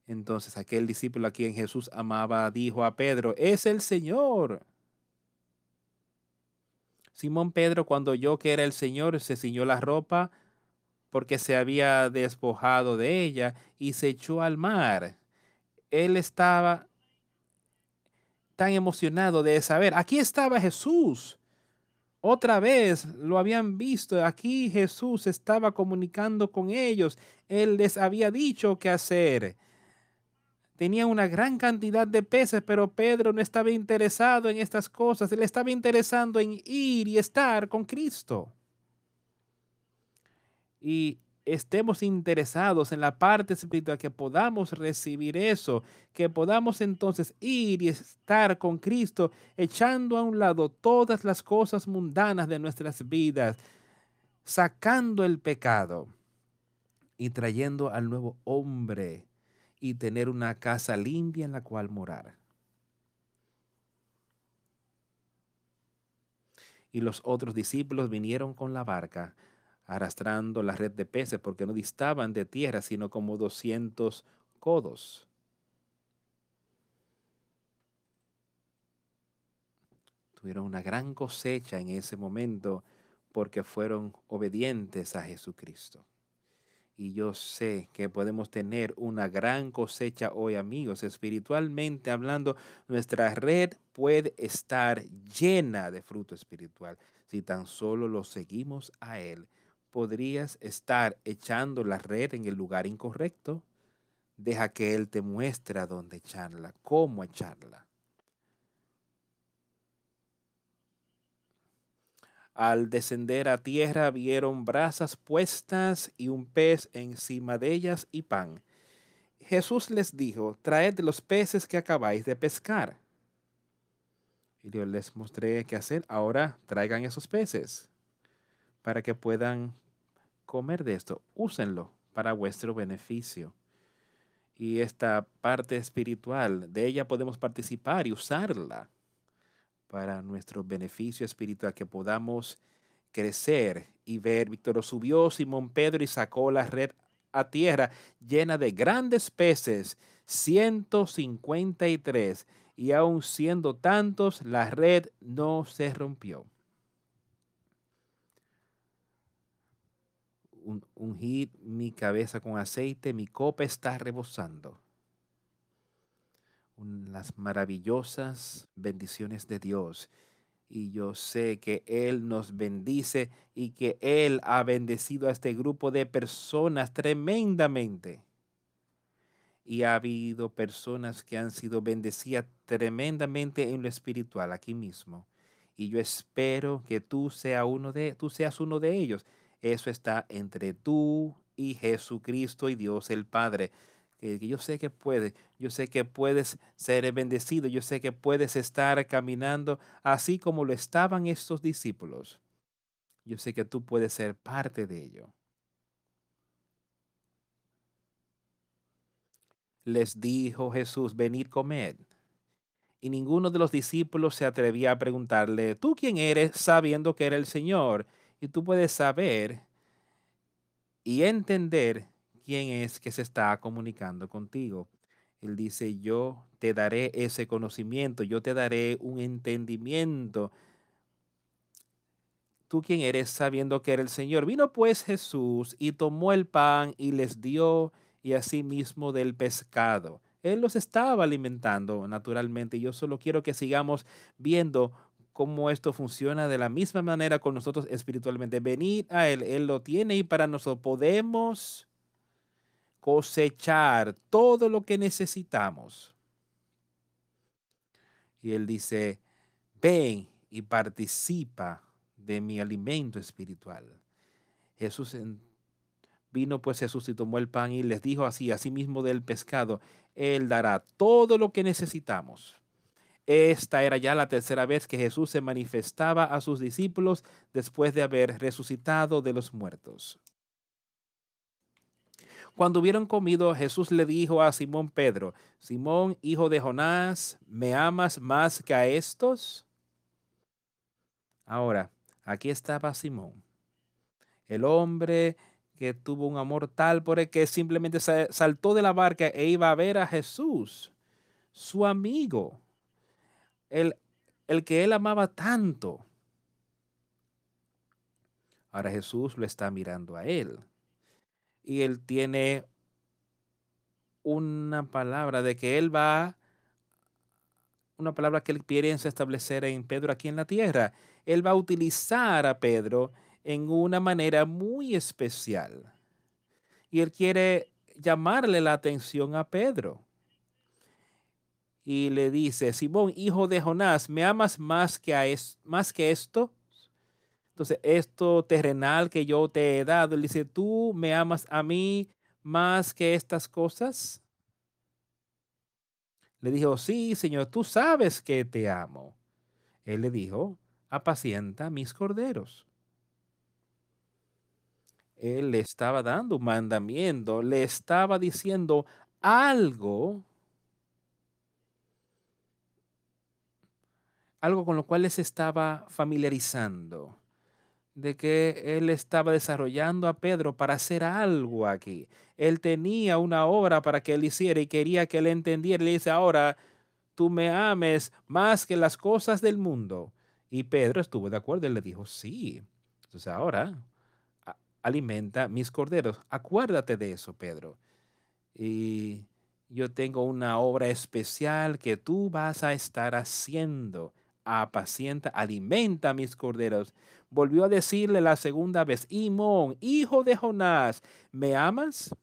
Entonces aquel discípulo a quien Jesús amaba dijo a Pedro, es el Señor. Simón Pedro, cuando oyó que era el Señor, se ciñó la ropa porque se había despojado de ella y se echó al mar. Él estaba tan emocionado de saber, aquí estaba Jesús. Otra vez lo habían visto, aquí Jesús estaba comunicando con ellos. Él les había dicho qué hacer tenía una gran cantidad de peces, pero Pedro no estaba interesado en estas cosas, él estaba interesado en ir y estar con Cristo. Y estemos interesados en la parte espiritual, que podamos recibir eso, que podamos entonces ir y estar con Cristo, echando a un lado todas las cosas mundanas de nuestras vidas, sacando el pecado y trayendo al nuevo hombre y tener una casa limpia en la cual morar. Y los otros discípulos vinieron con la barca arrastrando la red de peces porque no distaban de tierra, sino como 200 codos. Tuvieron una gran cosecha en ese momento porque fueron obedientes a Jesucristo. Y yo sé que podemos tener una gran cosecha hoy, amigos. Espiritualmente hablando, nuestra red puede estar llena de fruto espiritual si tan solo lo seguimos a Él. Podrías estar echando la red en el lugar incorrecto. Deja que Él te muestre dónde echarla, cómo echarla. Al descender a tierra vieron brasas puestas y un pez encima de ellas y pan. Jesús les dijo, traed los peces que acabáis de pescar. Y yo les mostré qué hacer. Ahora traigan esos peces para que puedan comer de esto. Úsenlo para vuestro beneficio. Y esta parte espiritual, de ella podemos participar y usarla para nuestro beneficio espiritual, que podamos crecer y ver. Víctor subió Simón Pedro y sacó la red a tierra llena de grandes peces, 153, y aun siendo tantos, la red no se rompió. Ungid mi cabeza con aceite, mi copa está rebosando las maravillosas bendiciones de Dios. Y yo sé que Él nos bendice y que Él ha bendecido a este grupo de personas tremendamente. Y ha habido personas que han sido bendecidas tremendamente en lo espiritual aquí mismo. Y yo espero que tú, uno de, tú seas uno de ellos. Eso está entre tú y Jesucristo y Dios el Padre yo sé que puedes, yo sé que puedes ser bendecido, yo sé que puedes estar caminando así como lo estaban estos discípulos. Yo sé que tú puedes ser parte de ello. Les dijo Jesús, venid comer. Y ninguno de los discípulos se atrevía a preguntarle, ¿tú quién eres? sabiendo que era el Señor. Y tú puedes saber y entender quién es que se está comunicando contigo. Él dice, yo te daré ese conocimiento, yo te daré un entendimiento. Tú quién eres sabiendo que era el Señor. Vino pues Jesús y tomó el pan y les dio y asimismo del pescado. Él los estaba alimentando naturalmente. Yo solo quiero que sigamos viendo cómo esto funciona de la misma manera con nosotros espiritualmente. Venir a Él, Él lo tiene y para nosotros podemos cosechar todo lo que necesitamos. Y él dice, ven y participa de mi alimento espiritual. Jesús vino pues Jesús y tomó el pan y les dijo así, así mismo del pescado, Él dará todo lo que necesitamos. Esta era ya la tercera vez que Jesús se manifestaba a sus discípulos después de haber resucitado de los muertos. Cuando hubieron comido, Jesús le dijo a Simón Pedro, Simón, hijo de Jonás, ¿me amas más que a estos? Ahora, aquí estaba Simón, el hombre que tuvo un amor tal por el que simplemente saltó de la barca e iba a ver a Jesús, su amigo, el, el que él amaba tanto. Ahora Jesús lo está mirando a él y él tiene una palabra de que él va, una palabra que él piensa establecer en Pedro aquí en la tierra. Él va a utilizar a Pedro en una manera muy especial. Y él quiere llamarle la atención a Pedro. Y le dice, Simón, hijo de Jonás, ¿me amas más que, a más que esto? Entonces, esto terrenal que yo te he dado, él dice, ¿tú me amas a mí más que estas cosas? Le dijo, sí, Señor, tú sabes que te amo. Él le dijo, apacienta mis corderos. Él le estaba dando un mandamiento, le estaba diciendo algo, algo con lo cual él se estaba familiarizando de que él estaba desarrollando a Pedro para hacer algo aquí. Él tenía una obra para que él hiciera y quería que él entendiera. Le dice, ahora tú me ames más que las cosas del mundo. Y Pedro estuvo de acuerdo. Él le dijo, sí. Entonces ahora alimenta mis corderos. Acuérdate de eso, Pedro. Y yo tengo una obra especial que tú vas a estar haciendo. Apacienta, alimenta mis corderos. Volvió a decirle la segunda vez, Imón, hijo de Jonás, ¿me amas?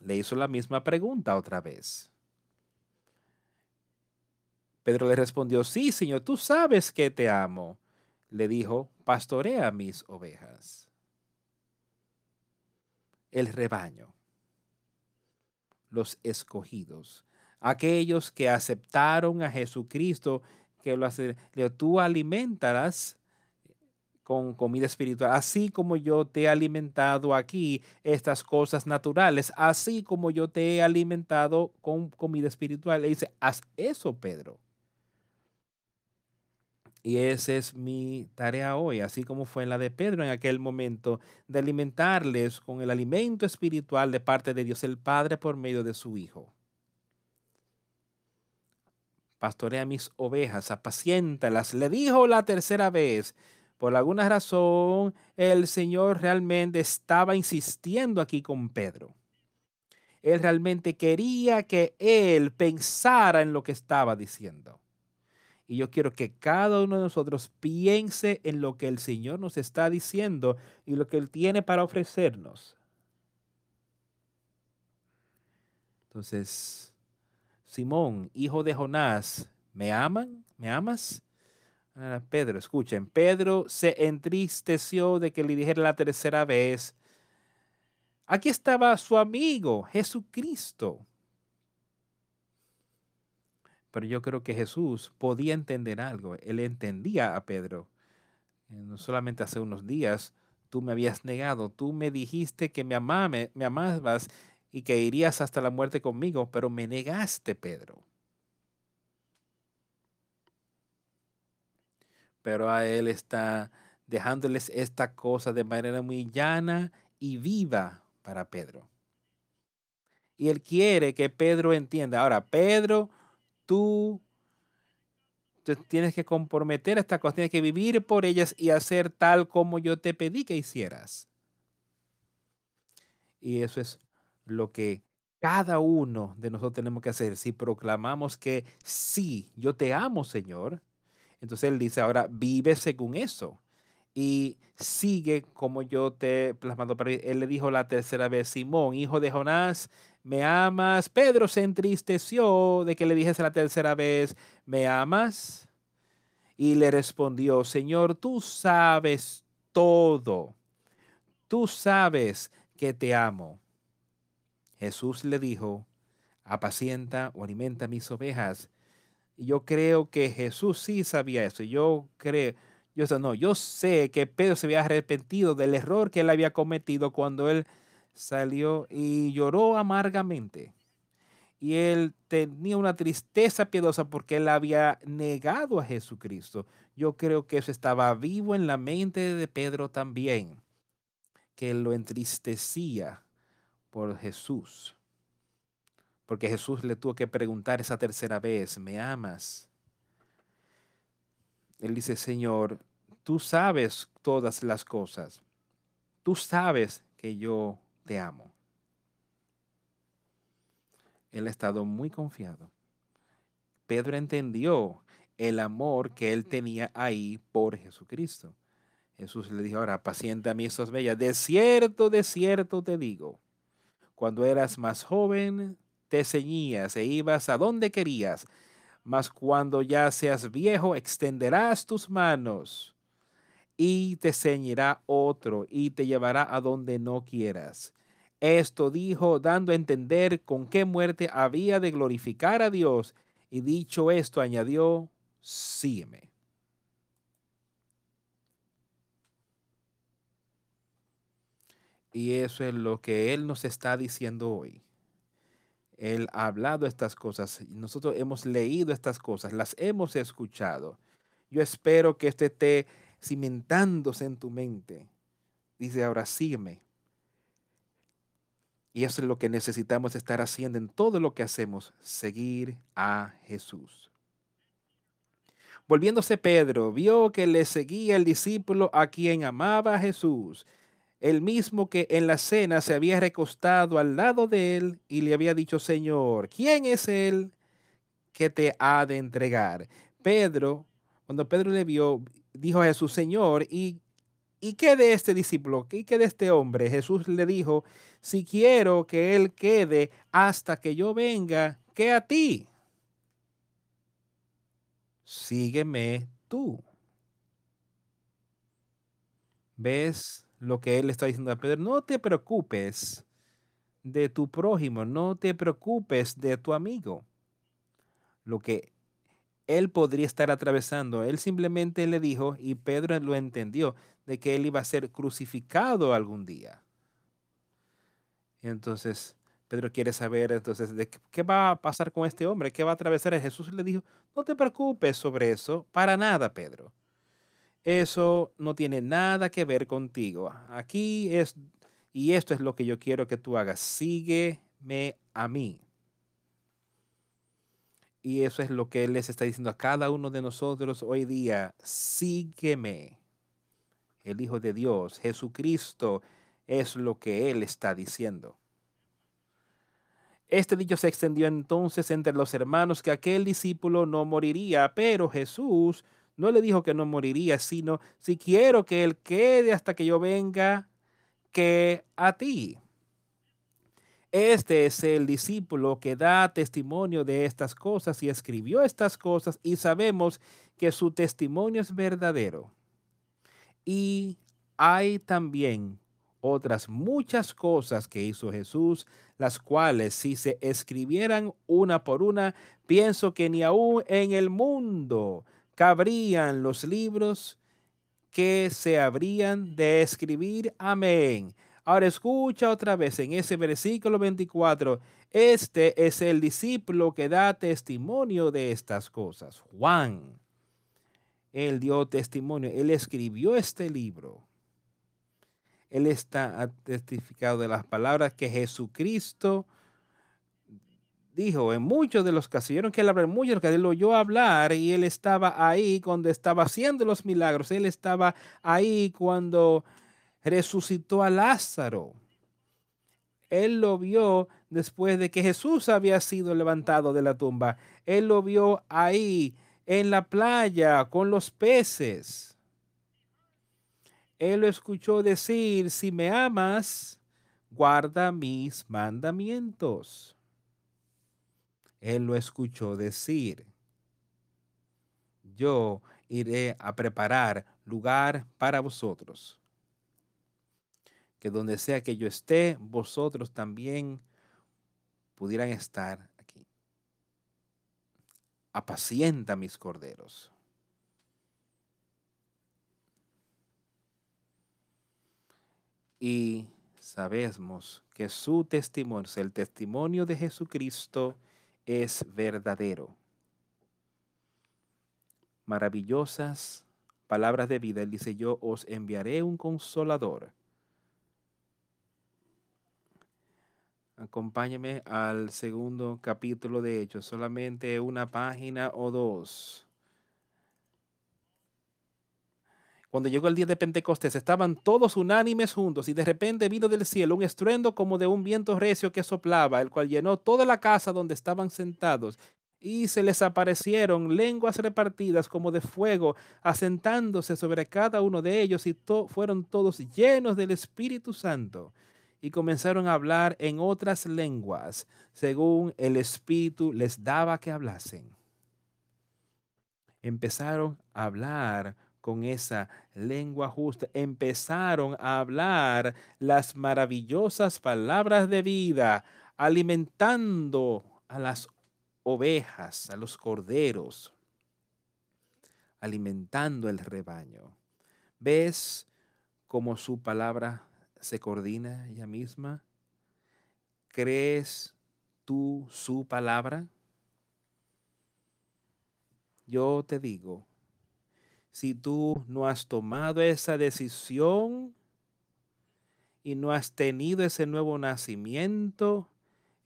Le hizo la misma pregunta otra vez. Pedro le respondió, sí, Señor, tú sabes que te amo. Le dijo, pastorea mis ovejas. El rebaño los escogidos, aquellos que aceptaron a Jesucristo, que lo hace, tú alimentarás con comida espiritual, así como yo te he alimentado aquí estas cosas naturales, así como yo te he alimentado con comida espiritual. Le dice, haz eso, Pedro. Y esa es mi tarea hoy, así como fue la de Pedro en aquel momento, de alimentarles con el alimento espiritual de parte de Dios el Padre por medio de su Hijo. Pastorea mis ovejas, apaciéntalas. Le dijo la tercera vez. Por alguna razón, el Señor realmente estaba insistiendo aquí con Pedro. Él realmente quería que él pensara en lo que estaba diciendo. Y yo quiero que cada uno de nosotros piense en lo que el Señor nos está diciendo y lo que Él tiene para ofrecernos. Entonces, Simón, hijo de Jonás, ¿me aman? ¿Me amas? Ah, Pedro, escuchen, Pedro se entristeció de que le dijera la tercera vez, aquí estaba su amigo, Jesucristo. Pero yo creo que Jesús podía entender algo. Él entendía a Pedro. Eh, no solamente hace unos días tú me habías negado, tú me dijiste que me, amame, me amabas y que irías hasta la muerte conmigo, pero me negaste, Pedro. Pero a él está dejándoles esta cosa de manera muy llana y viva para Pedro. Y él quiere que Pedro entienda. Ahora, Pedro tú tienes que comprometer esta cosa, tienes que vivir por ellas y hacer tal como yo te pedí que hicieras. Y eso es lo que cada uno de nosotros tenemos que hacer. Si proclamamos que sí, yo te amo, Señor, entonces Él dice, ahora vive según eso. Y sigue como yo te he plasmado. Él le dijo la tercera vez, Simón, hijo de Jonás, ¿me amas? Pedro se entristeció de que le dijese la tercera vez, ¿me amas? Y le respondió, Señor, tú sabes todo. Tú sabes que te amo. Jesús le dijo, apacienta o alimenta mis ovejas. Y yo creo que Jesús sí sabía eso. Yo creo, yo no, yo sé que Pedro se había arrepentido del error que él había cometido cuando él salió y lloró amargamente. Y él tenía una tristeza piedosa porque él había negado a Jesucristo. Yo creo que eso estaba vivo en la mente de Pedro también, que lo entristecía por Jesús. Porque Jesús le tuvo que preguntar esa tercera vez, ¿me amas? Él dice, Señor, tú sabes todas las cosas. Tú sabes que yo te amo. Él ha estado muy confiado. Pedro entendió el amor que él tenía ahí por Jesucristo. Jesús le dijo, ahora paciente a mí esos bellas. De cierto, de cierto te digo, cuando eras más joven, te ceñías e ibas a donde querías, mas cuando ya seas viejo, extenderás tus manos y te ceñirá otro y te llevará a donde no quieras. Esto dijo, dando a entender con qué muerte había de glorificar a Dios. Y dicho esto, añadió, sígueme. Y eso es lo que Él nos está diciendo hoy. Él ha hablado estas cosas. Nosotros hemos leído estas cosas, las hemos escuchado. Yo espero que este te cimentándose en tu mente. Dice ahora, sígueme. Y eso es lo que necesitamos estar haciendo en todo lo que hacemos, seguir a Jesús. Volviéndose Pedro, vio que le seguía el discípulo a quien amaba a Jesús, el mismo que en la cena se había recostado al lado de él y le había dicho, Señor, ¿quién es él que te ha de entregar? Pedro, cuando Pedro le vio, dijo a Jesús, Señor, ¿y, ¿y qué de este discípulo? ¿Y qué de este hombre? Jesús le dijo, si quiero que él quede hasta que yo venga, ¿qué a ti? Sígueme tú. ¿Ves lo que él está diciendo a Pedro? No te preocupes de tu prójimo, no te preocupes de tu amigo. Lo que él podría estar atravesando, él simplemente le dijo, y Pedro lo entendió, de que él iba a ser crucificado algún día. Entonces, Pedro quiere saber entonces qué va a pasar con este hombre, qué va a atravesar. Jesús le dijo, no te preocupes sobre eso, para nada, Pedro. Eso no tiene nada que ver contigo. Aquí es, y esto es lo que yo quiero que tú hagas, sígueme a mí. Y eso es lo que Él les está diciendo a cada uno de nosotros hoy día, sígueme. El Hijo de Dios, Jesucristo, es lo que Él está diciendo. Este dicho se extendió entonces entre los hermanos que aquel discípulo no moriría, pero Jesús no le dijo que no moriría, sino si quiero que él quede hasta que yo venga, que a ti. Este es el discípulo que da testimonio de estas cosas y escribió estas cosas y sabemos que su testimonio es verdadero. Y hay también otras muchas cosas que hizo Jesús, las cuales si se escribieran una por una, pienso que ni aún en el mundo cabrían los libros que se habrían de escribir. Amén. Ahora escucha otra vez en ese versículo 24. Este es el discípulo que da testimonio de estas cosas. Juan. Él dio testimonio. Él escribió este libro. Él está testificado de las palabras que Jesucristo dijo en muchos de los casos, vieron que él habló muchos que él oyó hablar y él estaba ahí cuando estaba haciendo los milagros, él estaba ahí cuando resucitó a Lázaro. Él lo vio después de que Jesús había sido levantado de la tumba. Él lo vio ahí en la playa con los peces. Él lo escuchó decir, si me amas, guarda mis mandamientos. Él lo escuchó decir, yo iré a preparar lugar para vosotros. Que donde sea que yo esté, vosotros también pudieran estar aquí. Apacienta mis corderos. y sabemos que su testimonio, el testimonio de Jesucristo, es verdadero. Maravillosas palabras de vida. Él dice, yo os enviaré un consolador. Acompáñeme al segundo capítulo de Hechos, solamente una página o dos. Cuando llegó el día de Pentecostés, estaban todos unánimes juntos y de repente vino del cielo un estruendo como de un viento recio que soplaba, el cual llenó toda la casa donde estaban sentados. Y se les aparecieron lenguas repartidas como de fuego, asentándose sobre cada uno de ellos, y fueron todos llenos del Espíritu Santo. Y comenzaron a hablar en otras lenguas, según el Espíritu les daba que hablasen. Empezaron a hablar con esa lengua justa, empezaron a hablar las maravillosas palabras de vida, alimentando a las ovejas, a los corderos, alimentando el rebaño. ¿Ves cómo su palabra se coordina ella misma? ¿Crees tú su palabra? Yo te digo, Si tú no has tomado esa decisión y no has tenido ese nuevo nacimiento,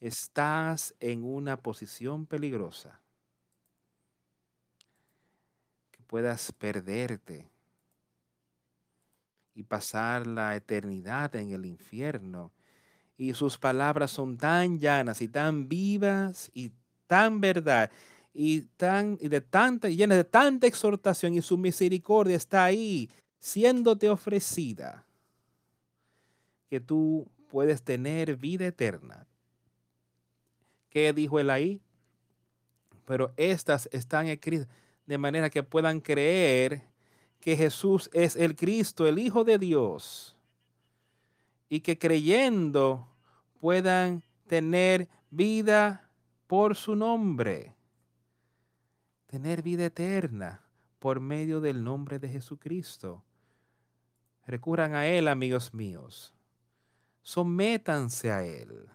estás en una posición peligrosa. Que puedas perderte y pasar la eternidad en el infierno. Y sus palabras son tan llanas y tan vivas y tan verdad y tan y de tanta llena de tanta exhortación y su misericordia está ahí siéndote ofrecida que tú puedes tener vida eterna. ¿Qué dijo él ahí? Pero estas están escritas de manera que puedan creer que Jesús es el Cristo, el Hijo de Dios, y que creyendo puedan tener vida por su nombre, tener vida eterna por medio del nombre de Jesucristo. Recurran a Él, amigos míos. Sométanse a Él.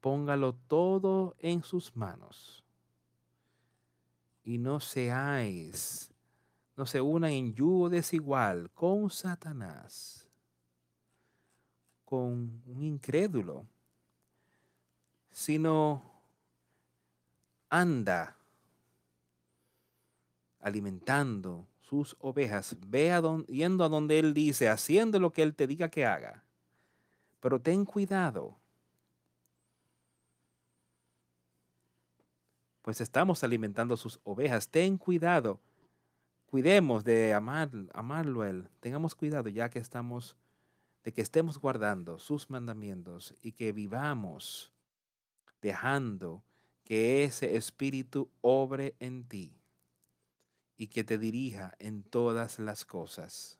Póngalo todo en sus manos. Y no seáis, no se unan en yugo desigual con Satanás, con un incrédulo, sino anda alimentando sus ovejas, ve a yendo a donde Él dice, haciendo lo que Él te diga que haga pero ten cuidado. Pues estamos alimentando sus ovejas. Ten cuidado. Cuidemos de amar, amarlo Él. Tengamos cuidado ya que estamos, de que estemos guardando sus mandamientos y que vivamos dejando que ese espíritu obre en ti y que te dirija en todas las cosas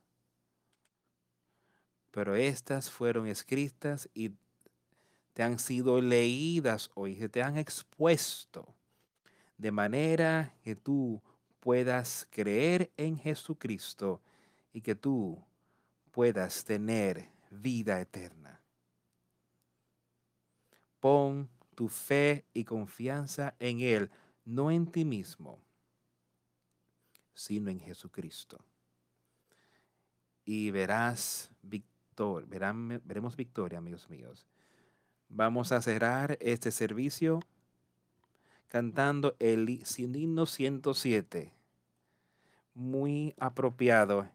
pero estas fueron escritas y te han sido leídas hoy, se te han expuesto, de manera que tú puedas creer en Jesucristo y que tú puedas tener vida eterna. Pon tu fe y confianza en Él, no en ti mismo, sino en Jesucristo. Y verás victoria veremos victoria, amigos míos. Vamos a cerrar este servicio cantando el himno 107. Muy apropiado.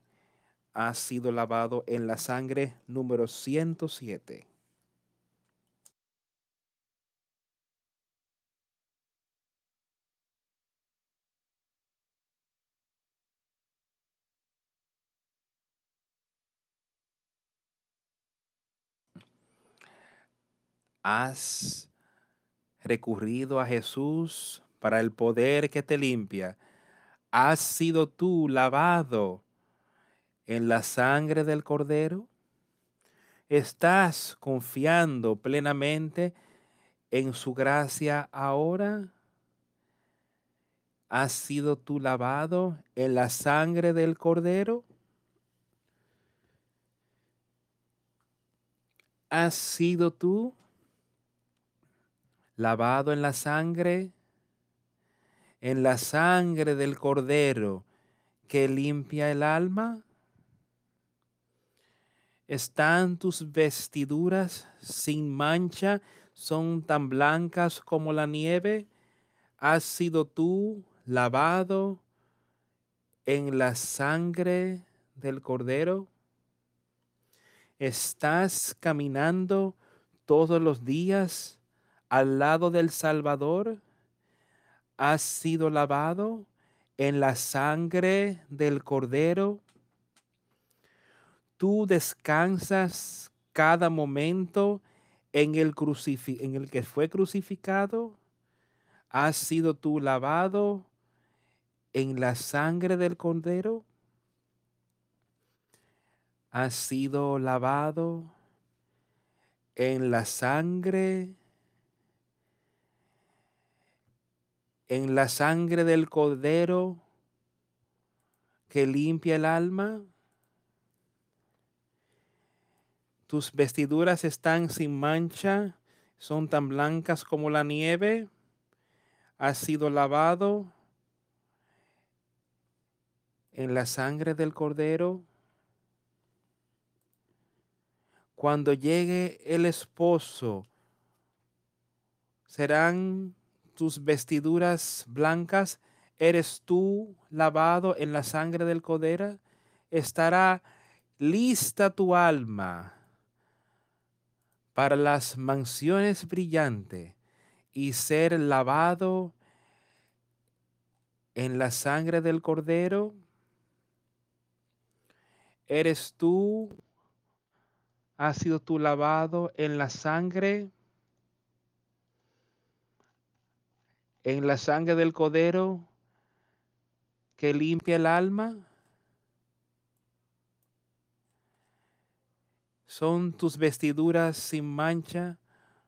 Ha sido lavado en la sangre número 107. Has recurrido a Jesús para el poder que te limpia. ¿Has sido tú lavado en la sangre del Cordero? ¿Estás confiando plenamente en su gracia ahora? ¿Has sido tú lavado en la sangre del Cordero? ¿Has sido tú lavado en la sangre, en la sangre del cordero que limpia el alma? ¿Están tus vestiduras sin mancha? ¿Son tan blancas como la nieve? ¿Has sido tú lavado en la sangre del cordero? ¿Estás caminando todos los días al lado del Salvador, has sido lavado en la sangre del Cordero. Tú descansas cada momento en el, en el que fue crucificado. Has sido tú lavado en la sangre del Cordero. Has sido lavado en la sangre en la sangre del cordero que limpia el alma. Tus vestiduras están sin mancha, son tan blancas como la nieve. Has sido lavado en la sangre del cordero. Cuando llegue el esposo, serán tus vestiduras blancas. ¿Eres tú lavado en la sangre del cordero? Estará lista tu alma para las mansiones brillantes y ser lavado en la sangre del cordero? ¿Eres tú, has sido tú lavado en la sangre? En la sangre del cordero que limpia el alma? ¿Son tus vestiduras sin mancha?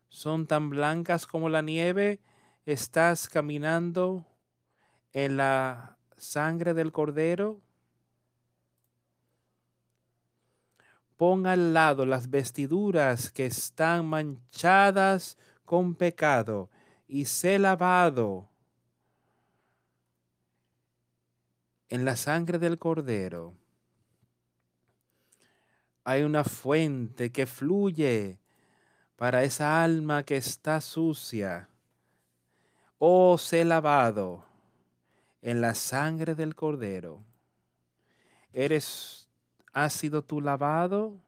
¿Son tan blancas como la nieve? ¿Estás caminando en la sangre del cordero? Pon al lado las vestiduras que están manchadas con pecado y sé lavado en la sangre del cordero hay una fuente que fluye para esa alma que está sucia. Oh, sé lavado en la sangre del cordero. Eres, has sido tú lavado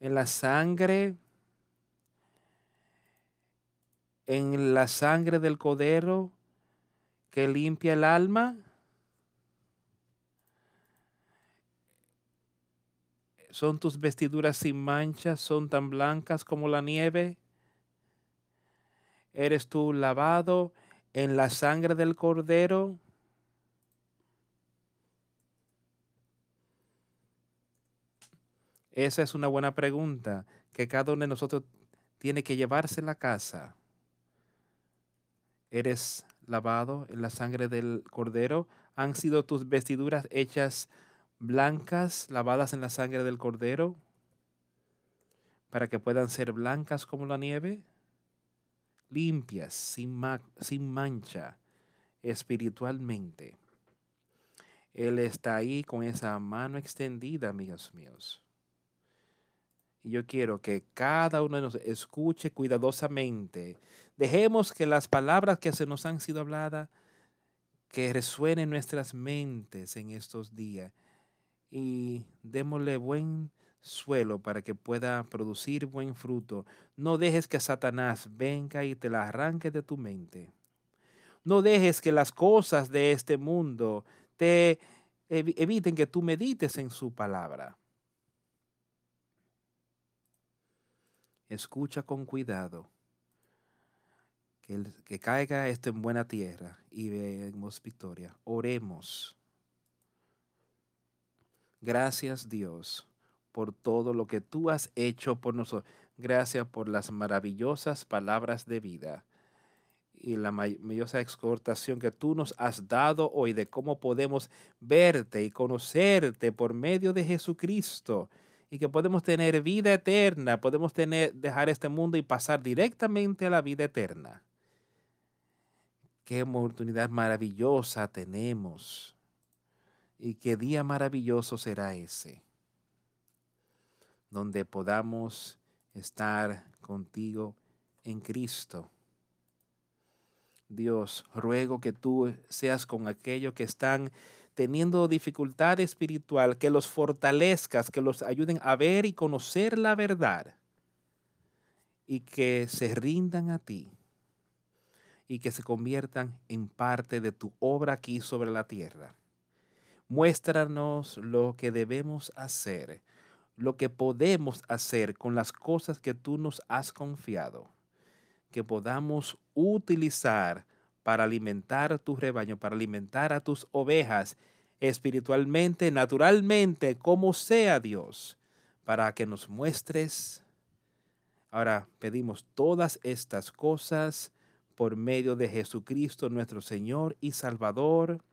en la sangre, en la sangre del cordero que limpia el alma. ¿Son tus vestiduras sin manchas? ¿Son tan blancas como la nieve? ¿Eres tú lavado en la sangre del cordero? Esa es una buena pregunta que cada uno de nosotros tiene que llevarse a la casa. ¿Eres lavado en la sangre del cordero? ¿Han sido tus vestiduras hechas blancas, lavadas en la sangre del cordero, para que puedan ser blancas como la nieve, limpias, sin, sin mancha, espiritualmente. Él está ahí con esa mano extendida, amigos míos. Y yo quiero que cada uno de nosotros escuche cuidadosamente. Dejemos que las palabras que se nos han sido habladas, que resuenen en nuestras mentes en estos días y démosle buen suelo para que pueda producir buen fruto. No dejes que Satanás venga y te la arranque de tu mente. No dejes que las cosas de este mundo te eviten que tú medites en su palabra. Escucha con cuidado. Que, que caiga esto en buena tierra y veamos victoria. Oremos. Gracias Dios por todo lo que tú has hecho por nosotros. Gracias por las maravillosas palabras de vida y la maravillosa exhortación que tú nos has dado hoy de cómo podemos verte y conocerte por medio de Jesucristo y que podemos tener vida eterna, podemos tener, dejar este mundo y pasar directamente a la vida eterna. Qué oportunidad maravillosa tenemos y qué día maravilloso será ese, donde podamos estar contigo en Cristo. Dios, ruego que tú seas con aquellos que están teniendo dificultad espiritual, que los fortalezcas, que los ayuden a ver y conocer la verdad y que se rindan a ti y que se conviertan en parte de tu obra aquí sobre la tierra. Muéstranos lo que debemos hacer, lo que podemos hacer con las cosas que tú nos has confiado, que podamos utilizar para alimentar tu rebaño, para alimentar a tus ovejas espiritualmente, naturalmente, como sea Dios, para que nos muestres. Ahora pedimos todas estas cosas por medio de Jesucristo nuestro Señor y Salvador.